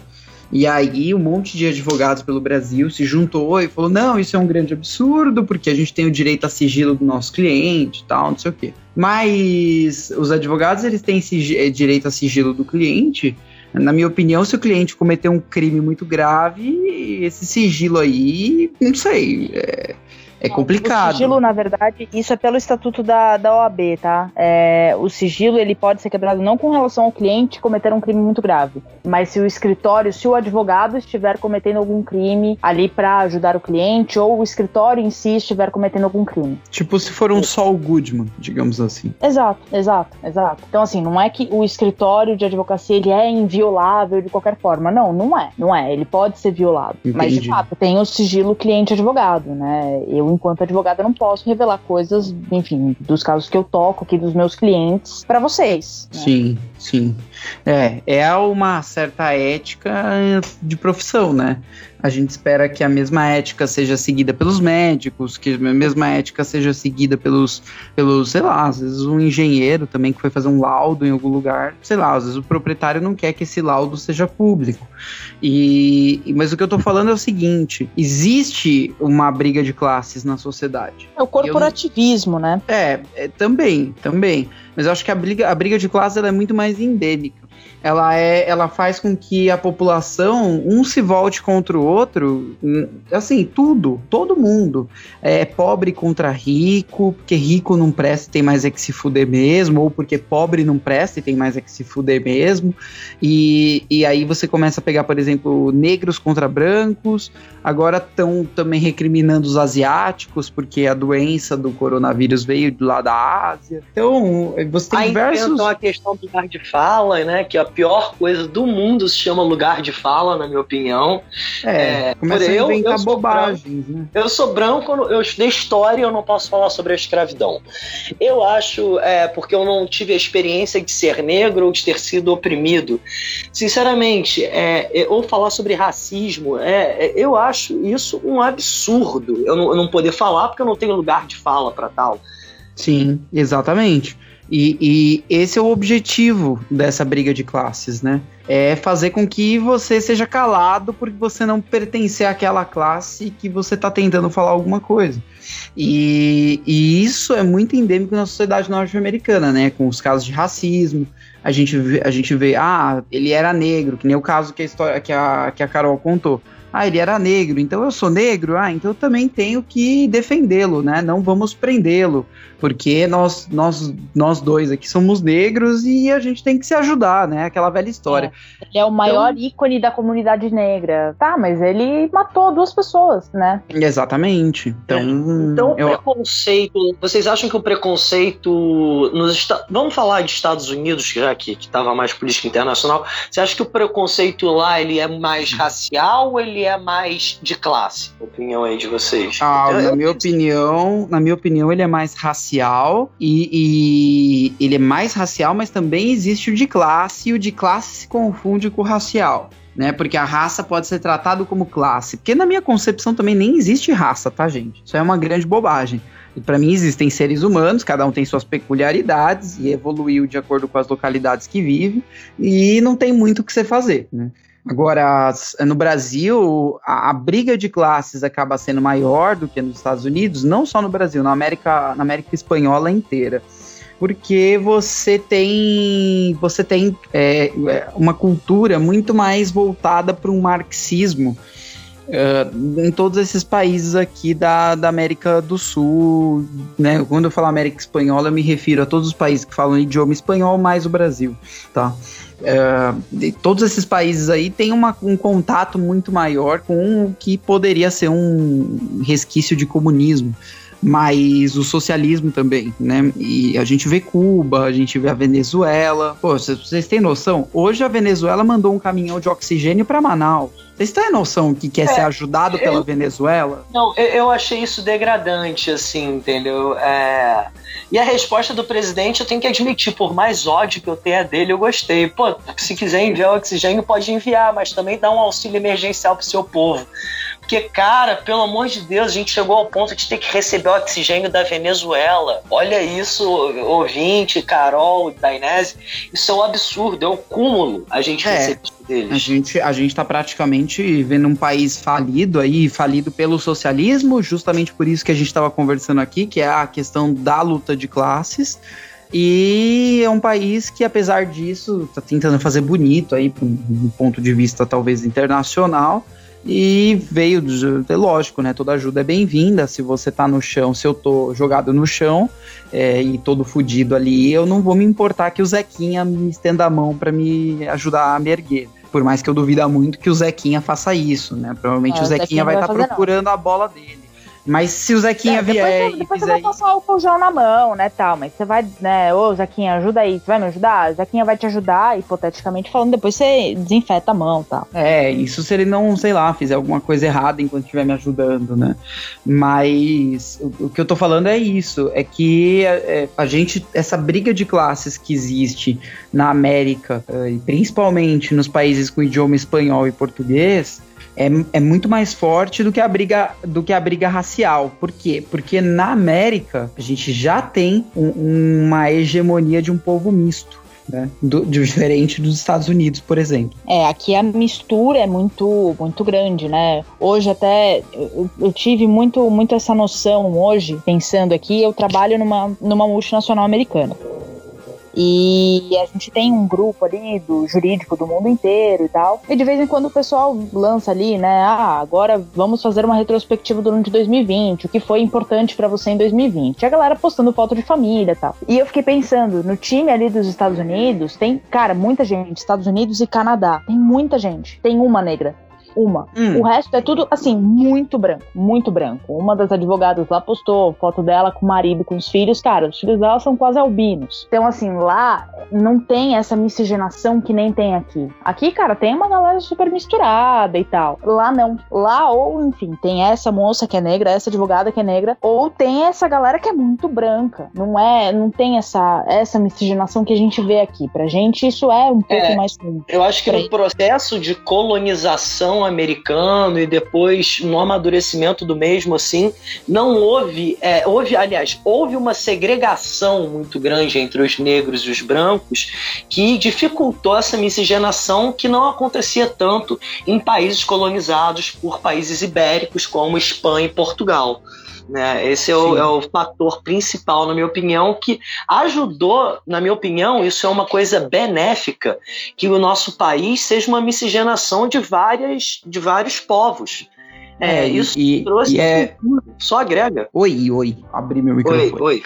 E aí um monte de advogados pelo Brasil se juntou e falou: não, isso é um grande absurdo, porque a gente tem o direito a sigilo do nosso cliente e tal, não sei o quê. Mas os advogados eles têm eh, direito a sigilo do cliente. Na minha opinião, se o cliente cometer um crime muito grave, esse sigilo aí, não sei, é, é O complicado. sigilo, na verdade, isso é pelo estatuto da, da OAB, tá? É, o sigilo ele pode ser quebrado não com relação ao cliente cometer um crime muito grave, mas se o escritório, se o advogado estiver cometendo algum crime ali pra ajudar o cliente, ou o escritório em si estiver cometendo algum crime. Tipo, se for um Saul Goodman, digamos assim. Exato, exato, exato. Então, assim, não é que o escritório de advocacia ele é inviolável de qualquer forma. Não, não é. Não é. Ele pode ser violado. Mas, de Entendi. fato, tem o sigilo cliente-advogado, né? Eu, enquanto advogada, não posso revelar coisas, enfim, dos casos que eu toco aqui dos meus clientes pra vocês. né? Sim, sim. É, é uma certa ética de profissão, né? A gente espera que a mesma ética seja seguida pelos médicos, que a mesma ética seja seguida pelos, pelos, sei lá, às vezes um engenheiro também que foi fazer um laudo em algum lugar, sei lá, às vezes o proprietário não quer que esse laudo seja público. E, e- mas o que eu tô falando é o seguinte: existe uma briga de classes na sociedade. É o corporativismo, né? É, é, também, também. Mas eu acho que a briga, a briga de classe é muito mais endêmica. Ela, é, ela faz com que a população, um se volte contra o outro, assim, tudo, todo mundo. É pobre contra rico, porque rico não presta e tem mais é que se fuder mesmo, ou porque pobre não presta e tem mais é que se fuder mesmo. E, e aí você começa a pegar, por exemplo, negros contra brancos, agora estão também recriminando os asiáticos, porque a doença do coronavírus veio lá da Ásia. Então, você tem Aí diversos. inventam a questão do lugar de fala, né? Que a pior coisa do mundo se chama lugar de fala, na minha opinião. É, É, começa a eu- inventar eu sou bobagens, né? Eu sou branco, eu estudei história eu não posso falar sobre a escravidão. Eu acho, é, porque eu não tive a experiência de ser negro ou de ter sido oprimido. Sinceramente, é, é, ou falar sobre racismo, é, é, eu acho isso um absurdo. Eu não, eu não poder falar porque eu não tenho lugar de fala para tal. Sim, exatamente. E, e esse é o objetivo dessa briga de classes, né? É fazer com que você seja calado porque você não pertencer àquela classe que você tá tentando falar alguma coisa. E, e isso é muito endêmico na sociedade norte-americana, né? Com os casos de racismo. A gente, vê, a gente vê, ah, ele era negro, que nem o caso que a, história, que a, que a Carol contou. Ah, ele era negro, então eu sou negro, ah, então eu também tenho que defendê-lo, né? Não vamos prendê-lo, porque nós, nós, nós dois aqui somos negros e a gente tem que se ajudar, né? Aquela velha história. Ele é o maior ícone da comunidade negra. Tá, mas ele matou duas pessoas, né? Exatamente. Então, Então, o eu, preconceito. Vocês acham que o preconceito nos Estados. Vamos falar de Estados Unidos, já que estava mais política internacional. Você acha que o preconceito lá ele é mais racial ou ele é mais de classe? Opinião aí de vocês. Ah, Eu- na eu- minha opinião, na minha opinião, ele é mais racial e, e ele é mais racial, mas também existe o de classe e o de classe se confunde com o racial. Né, porque a raça pode ser tratado como classe. Porque na minha concepção também nem existe raça, tá, gente? Isso é uma grande bobagem. E para mim existem seres humanos, cada um tem suas peculiaridades e evoluiu de acordo com as localidades que vive, e não tem muito o que você fazer, né? Agora, no Brasil, a, a briga de classes acaba sendo maior do que nos Estados Unidos, não só no Brasil, na América, na América Espanhola inteira. porque você tem você tem é, é uma cultura muito mais voltada para um marxismo uh, em todos esses países aqui da, da América do Sul, né? Quando eu falo América Espanhola, eu me refiro a todos os países que falam idioma espanhol mais o Brasil, tá? Uh, todos esses países aí têm uma, um contato muito maior com o que poderia ser um resquício de comunismo mas o socialismo também, né? E a gente vê Cuba, a gente vê a Venezuela. Pô, vocês têm noção? Hoje a Venezuela mandou um caminhão de oxigênio para Manaus. Vocês têm noção que quer é, ser ajudado pela eu, Venezuela? Não, eu, eu, achei isso degradante, assim, entendeu? É... E a resposta do presidente, eu tenho que admitir, por mais ódio que eu tenha dele, eu gostei. Pô, se quiser enviar oxigênio, pode enviar, mas também dá um auxílio emergencial pro seu povo. Porque, cara, pelo amor de Deus, a gente chegou ao ponto de ter que receber oxigênio da Venezuela. Olha isso, ouvinte, Carol, Dainese. Isso é um absurdo, é um cúmulo a gente é, receber deles. A gente, a gente tá praticamente vendo um país falido aí, falido pelo socialismo, justamente por isso que a gente estava conversando aqui, que é a questão da luta de classes. E é um país que, apesar disso, está tentando fazer bonito aí, do ponto de vista talvez internacional, e veio, é lógico, né? Toda ajuda é bem-vinda. Se você tá no chão, se eu tô jogado no chão é, e todo fudido ali, eu não vou me importar que o Zequinha me estenda a mão para me ajudar a me erguer. Por mais que eu duvida muito que o Zequinha faça isso, né? Provavelmente é, o Zequinha, Zequinha vai estar tá procurando não. a bola dele. Mas se o Zequinha é, vier depois, depois você vai passar álcool gel na mão, né, tal, mas você vai, né, ô Zequinha, ajuda aí, você vai me ajudar? O Zequinha vai te ajudar, hipoteticamente falando, depois você desinfeta a mão, tal. É, isso se ele não, sei lá, fizer alguma coisa errada enquanto estiver me ajudando, né? Mas o, o, que eu tô falando é isso, é que é, a gente, essa briga de classes que existe na América, é, e principalmente nos países com idioma espanhol e português, é, é muito mais forte do que a briga do que a briga racial. Por quê? Porque na América a gente já tem um, uma hegemonia de um povo misto. Né? Do, diferente dos Estados Unidos, por exemplo. É, aqui a mistura é muito, muito grande, né? Hoje até eu, eu, tive muito, muito essa noção hoje, pensando aqui, eu trabalho numa, numa multinacional americana. E a gente tem um grupo ali do jurídico do mundo inteiro e tal. E de vez em quando o pessoal lança ali, né? Ah, agora vamos fazer uma retrospectiva do ano de 2020, o que foi importante para você em 2020. E a galera postando foto de família e tal. E eu fiquei pensando, no time ali dos Estados Unidos, tem, cara, muita gente, Estados Unidos e Canadá. Tem muita gente. Tem uma negra. Uma. Hum. O resto é tudo, assim, muito branco. Muito branco. Uma das advogadas lá postou foto dela com o marido, com os filhos. Cara, os filhos dela são quase albinos. Então, assim, lá não tem essa miscigenação que nem tem aqui. Aqui, cara, tem uma galera super misturada e tal. Lá não. Lá, ou, enfim, tem essa moça que é negra, essa advogada que é negra, ou tem essa galera que é muito branca. Não é, não tem essa, essa miscigenação que a gente vê aqui. Pra gente, isso é um pouco é, mais comum. Eu acho que no processo de colonização americano e depois no amadurecimento do mesmo, assim, não houve, é, houve, aliás, houve uma segregação muito grande entre os negros e os brancos que dificultou essa miscigenação que não acontecia tanto em países colonizados por países ibéricos como Espanha e Portugal. Né? Esse é o, é o, fator principal, na minha opinião, que ajudou, na minha opinião, isso é uma coisa benéfica, que o nosso país seja uma miscigenação de, várias, de vários povos. É, é, isso e, trouxe e é... só agrega. Oi, oi, abri meu microfone. Oi, oi.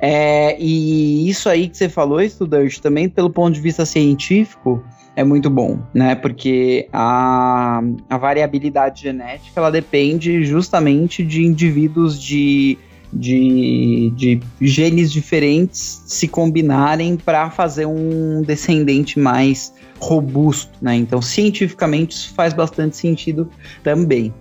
É, e isso aí que você falou, estudante, também pelo ponto de vista científico, é muito bom, né? Porque a, a variabilidade genética ela depende justamente de indivíduos de, de, de genes diferentes se combinarem para fazer um descendente mais robusto, né? Então, cientificamente, isso faz bastante sentido também.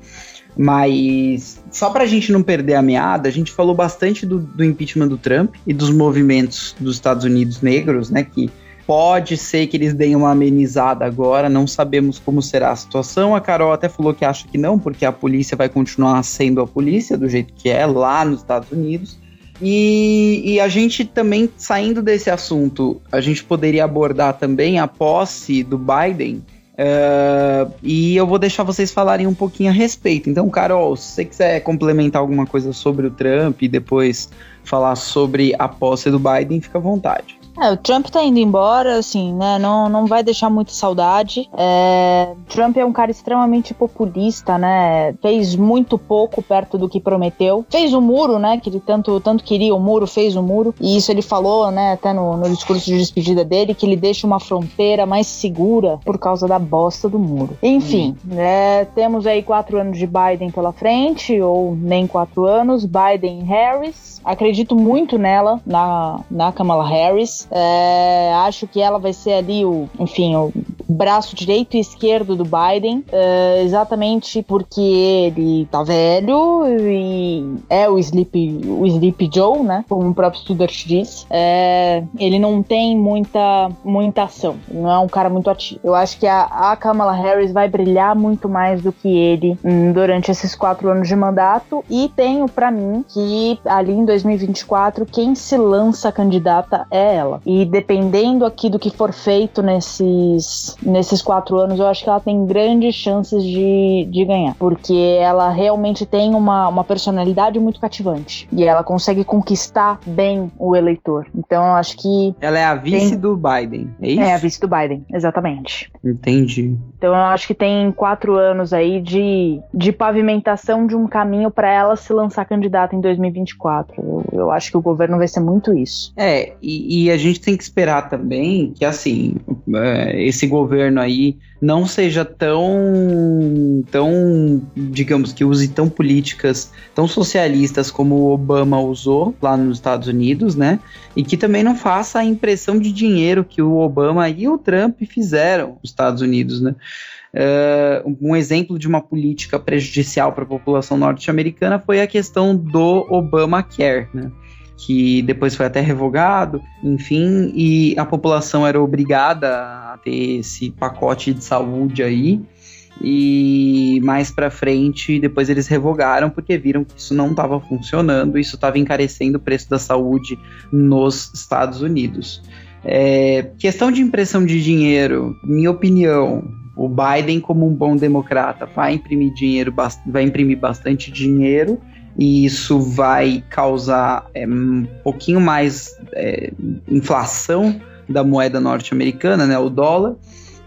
Mas só para a gente não perder a meada, a gente falou bastante do, do impeachment do Trump e dos movimentos dos Estados Unidos negros, né? Que Pode ser que eles deem uma amenizada agora, não sabemos como será a situação. A Carol até falou que acha que não, porque a polícia vai continuar sendo a polícia do jeito que é lá nos Estados Unidos. E, e, a gente também, saindo desse assunto, a gente poderia abordar também a posse do Biden. Uh, e eu vou deixar vocês falarem um pouquinho a respeito. Então, Carol, se você quiser complementar alguma coisa sobre o Trump e depois falar sobre a posse do Biden, fica à vontade. É, o Trump tá indo embora, assim, né? Não, não vai deixar muita saudade. É, Trump é um cara extremamente populista, né? Fez muito pouco perto do que prometeu. Fez o muro, né? Que ele tanto, tanto queria o muro, fez o muro. E isso ele falou, né? Até no, no discurso de despedida dele, que ele deixa uma fronteira mais segura por causa da bosta do muro. Enfim, hum. né? Temos aí quatro anos de Biden pela frente, ou nem quatro anos. Biden e Harris. Acredito muito nela, na, na Kamala Harris. É, acho que ela vai ser ali o, enfim, o braço direito e esquerdo do Biden, é, exatamente porque ele tá velho e é o Sleep, o Sleep Joe, né? Como o próprio Studart diz. É, ele não tem muita, muita ação, não é um cara muito ativo. Eu acho que a, a Kamala Harris vai brilhar muito mais do que ele hum, durante esses quatro anos de mandato e tenho para mim que ali em 2024 quem se lança candidata é ela. E dependendo aqui do que for feito nesses, nesses quatro anos, eu acho que ela tem grandes chances de, de ganhar. Porque ela realmente tem uma, uma personalidade muito cativante. E ela consegue conquistar bem o eleitor. Então eu acho que. Ela é a vice tem... do Biden, é isso? É a vice do Biden, exatamente. Entendi. Então eu acho que tem quatro anos aí de, de pavimentação de um caminho para ela se lançar candidata em 2024. Eu, eu acho que o governo vai ser muito isso. É, e, e a gente tem que esperar também que, assim, é, esse governo aí não seja tão, tão, digamos que use tão políticas tão socialistas como o Obama usou lá nos Estados Unidos, né? E que também não faça a impressão de dinheiro que o Obama e o Trump fizeram nos Estados Unidos, né? Uh, um exemplo de uma política prejudicial para a população norte-americana foi a questão do Obamacare, né? Que depois foi até revogado, enfim, e a população era obrigada a ter esse pacote de saúde aí. E mais para frente, depois eles revogaram porque viram que isso não estava funcionando, isso estava encarecendo o preço da saúde nos Estados Unidos. É, questão de impressão de dinheiro, minha opinião, o Biden, como um bom democrata, vai imprimir dinheiro, vai imprimir bastante dinheiro e isso vai causar é, um pouquinho mais é, inflação da moeda norte-americana, né, o dólar.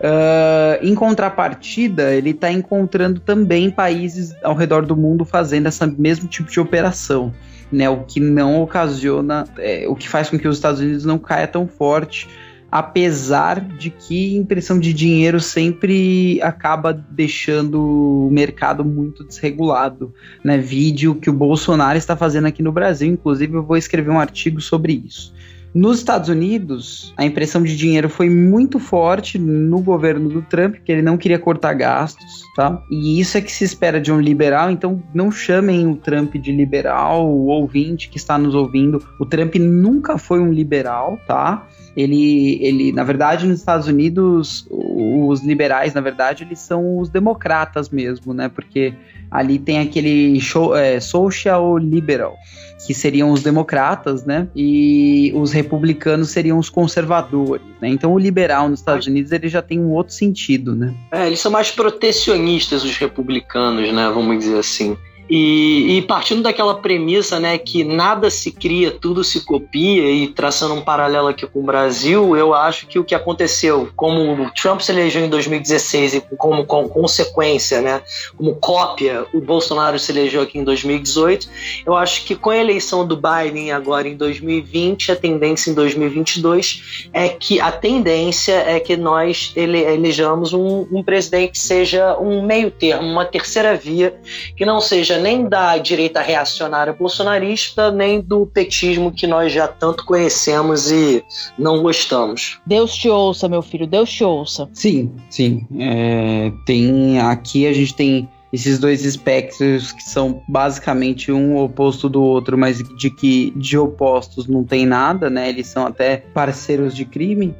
Uh, em contrapartida, ele está encontrando também países ao redor do mundo fazendo esse mesmo tipo de operação, né, o que não ocasiona, é, o que faz com que os Estados Unidos não caia tão forte apesar de que impressão de dinheiro sempre acaba deixando o mercado muito desregulado, né? Vídeo que o Bolsonaro está fazendo aqui no Brasil, inclusive eu vou escrever um artigo sobre isso. Nos Estados Unidos, a impressão de dinheiro foi muito forte no governo do Trump, que ele não queria cortar gastos, tá? E isso é que se espera de um liberal, então não chamem o Trump de liberal, o ouvinte que está nos ouvindo. O Trump nunca foi um liberal, tá? Ele, ele, na verdade, nos Estados Unidos, os liberais, na verdade, eles são os democratas mesmo, né? Porque ali tem aquele show, é, social liberal, que seriam os democratas, né? E os republicanos seriam os conservadores, né? Então o liberal nos Estados Unidos ele já tem um outro sentido, né? É, eles são mais protecionistas os republicanos, né? Vamos dizer assim. E, e, partindo daquela premissa, né, que nada se cria, tudo se copia, e traçando um paralelo aqui com o Brasil, eu acho que o que aconteceu, como o Trump se elegeu em 2016 e como, como consequência, né, como cópia, o Bolsonaro se elegeu aqui em 2018, eu acho que com a eleição do Biden agora em 2020, a tendência em 2022 é que a tendência é que nós ele, elejamos um, um presidente que seja um meio termo, uma terceira via, que não seja nem da direita reacionária bolsonarista, nem do petismo que nós já tanto conhecemos e não gostamos. Deus te ouça, meu filho, Deus te ouça. Sim, sim. É, tem aqui a gente tem esses dois espectros que são basicamente um oposto do outro, mas de que de opostos não tem nada, né? Eles são até parceiros de crime.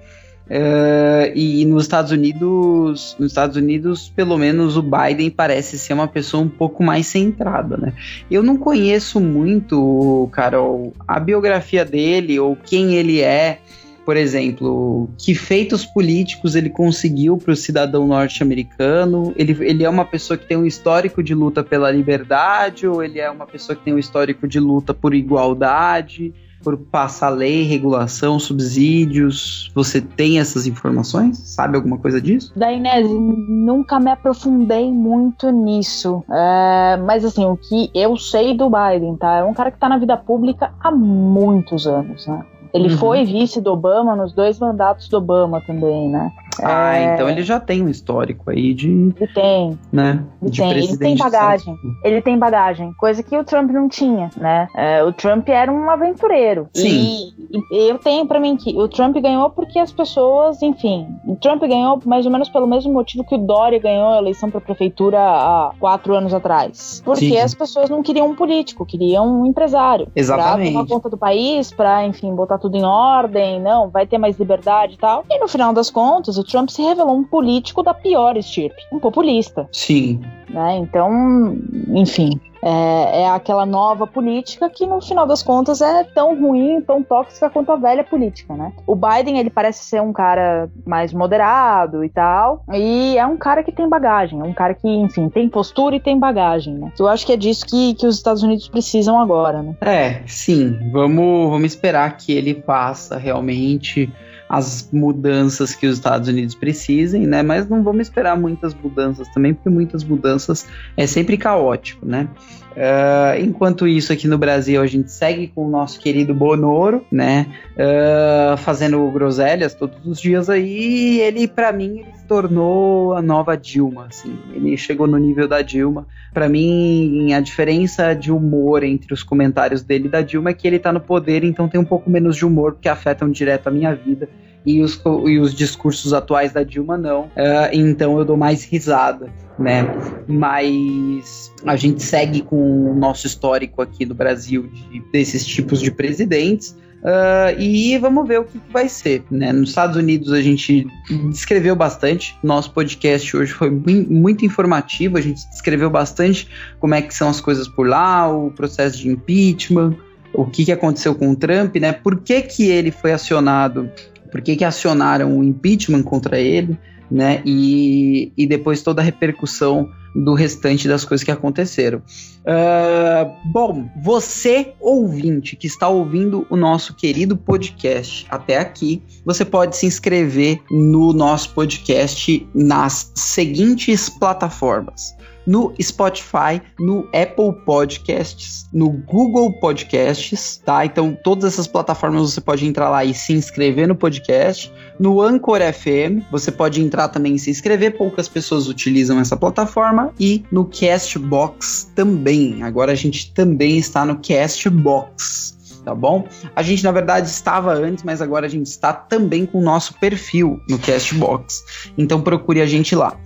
Uh, e nos Estados Unidos, nos Estados Unidos, pelo menos o Biden parece ser uma pessoa um pouco mais centrada, né? Eu não conheço muito, Carol, a biografia dele ou quem ele é. por exemplo, que feitos políticos ele conseguiu para o cidadão norte-americano? Ele, ele é uma pessoa que tem um histórico de luta pela liberdade ou ele é uma pessoa que tem um histórico de luta por igualdade? Por passar lei, regulação, subsídios? Você tem essas informações? Sabe alguma coisa disso? Da Inês, nunca me aprofundei muito nisso. É, mas assim, o que eu sei do Biden, tá? É um cara que tá na vida pública há muitos anos, né? Ele uhum. foi vice do Obama nos dois mandatos do Obama também, né? Ah, é... então ele já tem um histórico aí de. Ele tem. Né? Ele de tem. Ele tem bagagem. Ele tem bagagem, coisa que o Trump não tinha, né? É, o Trump era um aventureiro. Sim. E, e eu tenho para mim que o Trump ganhou porque as pessoas, enfim, o Trump ganhou mais ou menos pelo mesmo motivo que o Dória ganhou a eleição para prefeitura há quatro anos atrás. Porque Sim. as pessoas não queriam um político, queriam um empresário. Exatamente. Pra tomar conta do país, para, enfim, botar tudo em ordem, não, vai ter mais liberdade e tal. E no final das contas, o Trump se revelou um político da pior estirpe, um populista. Sim. Né? Então, enfim, é, é, aquela nova política que no final das contas é tão ruim, tão tóxica quanto a velha política, né? O Biden ele parece ser um cara mais moderado e tal, e é um cara que tem bagagem, é um cara que, enfim, tem postura e tem bagagem, né? Eu acho que é disso que, que os Estados Unidos precisam agora, né? É, sim. Vamos, vamos esperar que ele faça realmente as mudanças que os Estados Unidos precisem, né? Mas não vamos esperar muitas mudanças também, porque muitas mudanças é sempre caótico, né? Uh, enquanto isso, aqui no Brasil, a gente segue com o nosso querido Bonoro, né? Uh, fazendo groselhas todos os dias aí. ele, para mim, ele se tornou a nova Dilma, assim. Ele chegou no nível da Dilma. Para mim, a diferença de humor entre os comentários dele e da Dilma é que ele tá no poder, então tem um pouco menos de humor, porque afetam direto a minha vida e os, e os discursos atuais da Dilma não. Uh, então eu dou mais risada, né? Mas a gente segue com o nosso histórico aqui no Brasil de, desses tipos de presidentes. Uh, e vamos ver o que, que, vai ser. Né? Nos Estados Unidos a gente descreveu bastante. Nosso podcast hoje foi muito informativo. A gente descreveu bastante como é que são as coisas por lá, o processo de impeachment, o que, que aconteceu com o Trump, né? Por que, que ele foi acionado por que, que acionaram o impeachment contra ele, né? E, e depois toda a repercussão do restante das coisas que aconteceram. Uh, bom, você ouvinte que está ouvindo o nosso querido podcast até aqui, você pode se inscrever no nosso podcast nas seguintes plataformas: no Spotify, no Apple Podcasts, no Google Podcasts, tá? Então, todas essas plataformas você pode entrar lá e se inscrever no podcast. No Anchor FM, você pode entrar também e se inscrever, poucas pessoas utilizam essa plataforma. E no Castbox também. Agora a gente também está no Castbox tá bom? A gente, na verdade, estava antes, mas agora a gente está também com o nosso perfil no Castbox. Então procure a gente lá.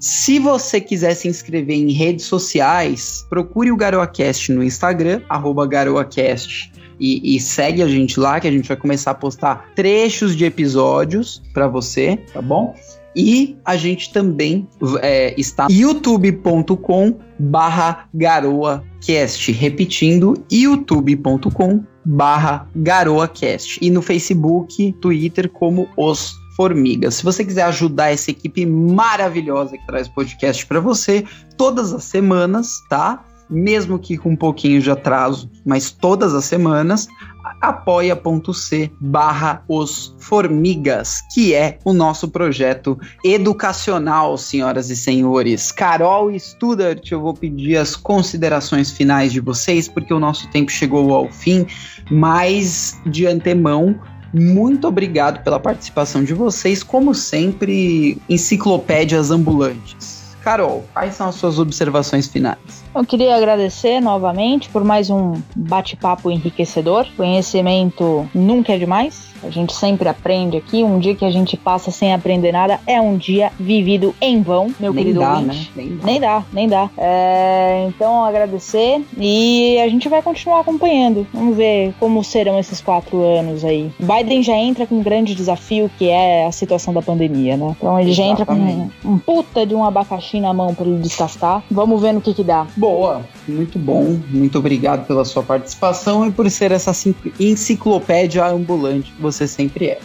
Se você quiser se inscrever em redes sociais, procure o GaroaCast no Instagram, GaroaCast. E, e, segue a gente lá, que a gente vai começar a postar trechos de episódios para você, tá bom? E a gente também é, está youtube.com barra garoacast, repetindo, youtube.com barra garoacast. E no Facebook, Twitter, como os Formigas. Se você quiser ajudar essa equipe maravilhosa que traz podcast para você todas as semanas, tá? Mesmo que com um pouquinho de atraso, mas todas as semanas, apoia.c barra os formigas, que é o nosso projeto educacional, senhoras e senhores. Carol e Studart, eu vou pedir as considerações finais de vocês, porque o nosso tempo chegou ao fim, mas de antemão muito obrigado pela participação de vocês, como sempre, enciclopédias ambulantes. Carol, quais são as suas observações finais? Eu queria agradecer novamente por mais um bate-papo enriquecedor. Conhecimento nunca é demais. A gente sempre aprende aqui. Um dia que a gente passa sem aprender nada é um dia vivido em vão, meu nem querido dá, ouvinte. Né? Nem dá, nem dá. Nem dá. É, então, agradecer e a gente vai continuar acompanhando. Vamos ver como serão esses quatro anos aí. Biden já entra com um grande desafio que é a situação da pandemia, né? Então ele Exatamente. já entra com um, um, puta de um abacaxi na mão para ele descascar. Vamos ver no que que dá. Boa, muito bom. Muito obrigado pela sua participação e por ser essa enciclopédia ambulante você sempre é.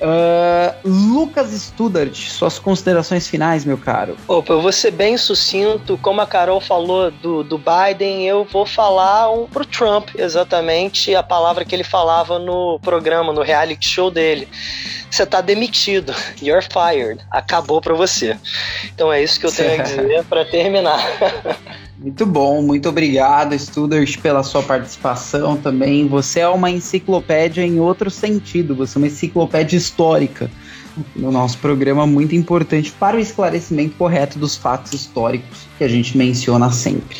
Uh, Lucas Studart, suas considerações finais, meu caro. Opa, eu vou ser bem sucinto. Como a Carol falou do, do Biden, eu vou falar um, pro Trump exatamente a palavra que ele falava no programa, no reality show dele. Você tá demitido. You're fired. Acabou pra você. Então é isso que eu tenho a dizer para terminar. Muito bom, muito obrigado, Studers, pela sua participação também. Você é uma enciclopédia em outro sentido, você é uma enciclopédia histórica no nosso programa, muito importante para o esclarecimento correto dos fatos históricos que a gente menciona sempre.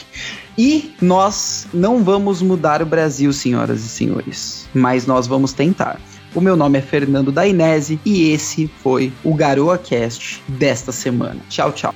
E nós não vamos mudar o Brasil, senhoras e senhores, mas nós vamos tentar. O meu nome é Fernando Dainese e esse foi o Garoa Cast desta semana. Tchau, tchau.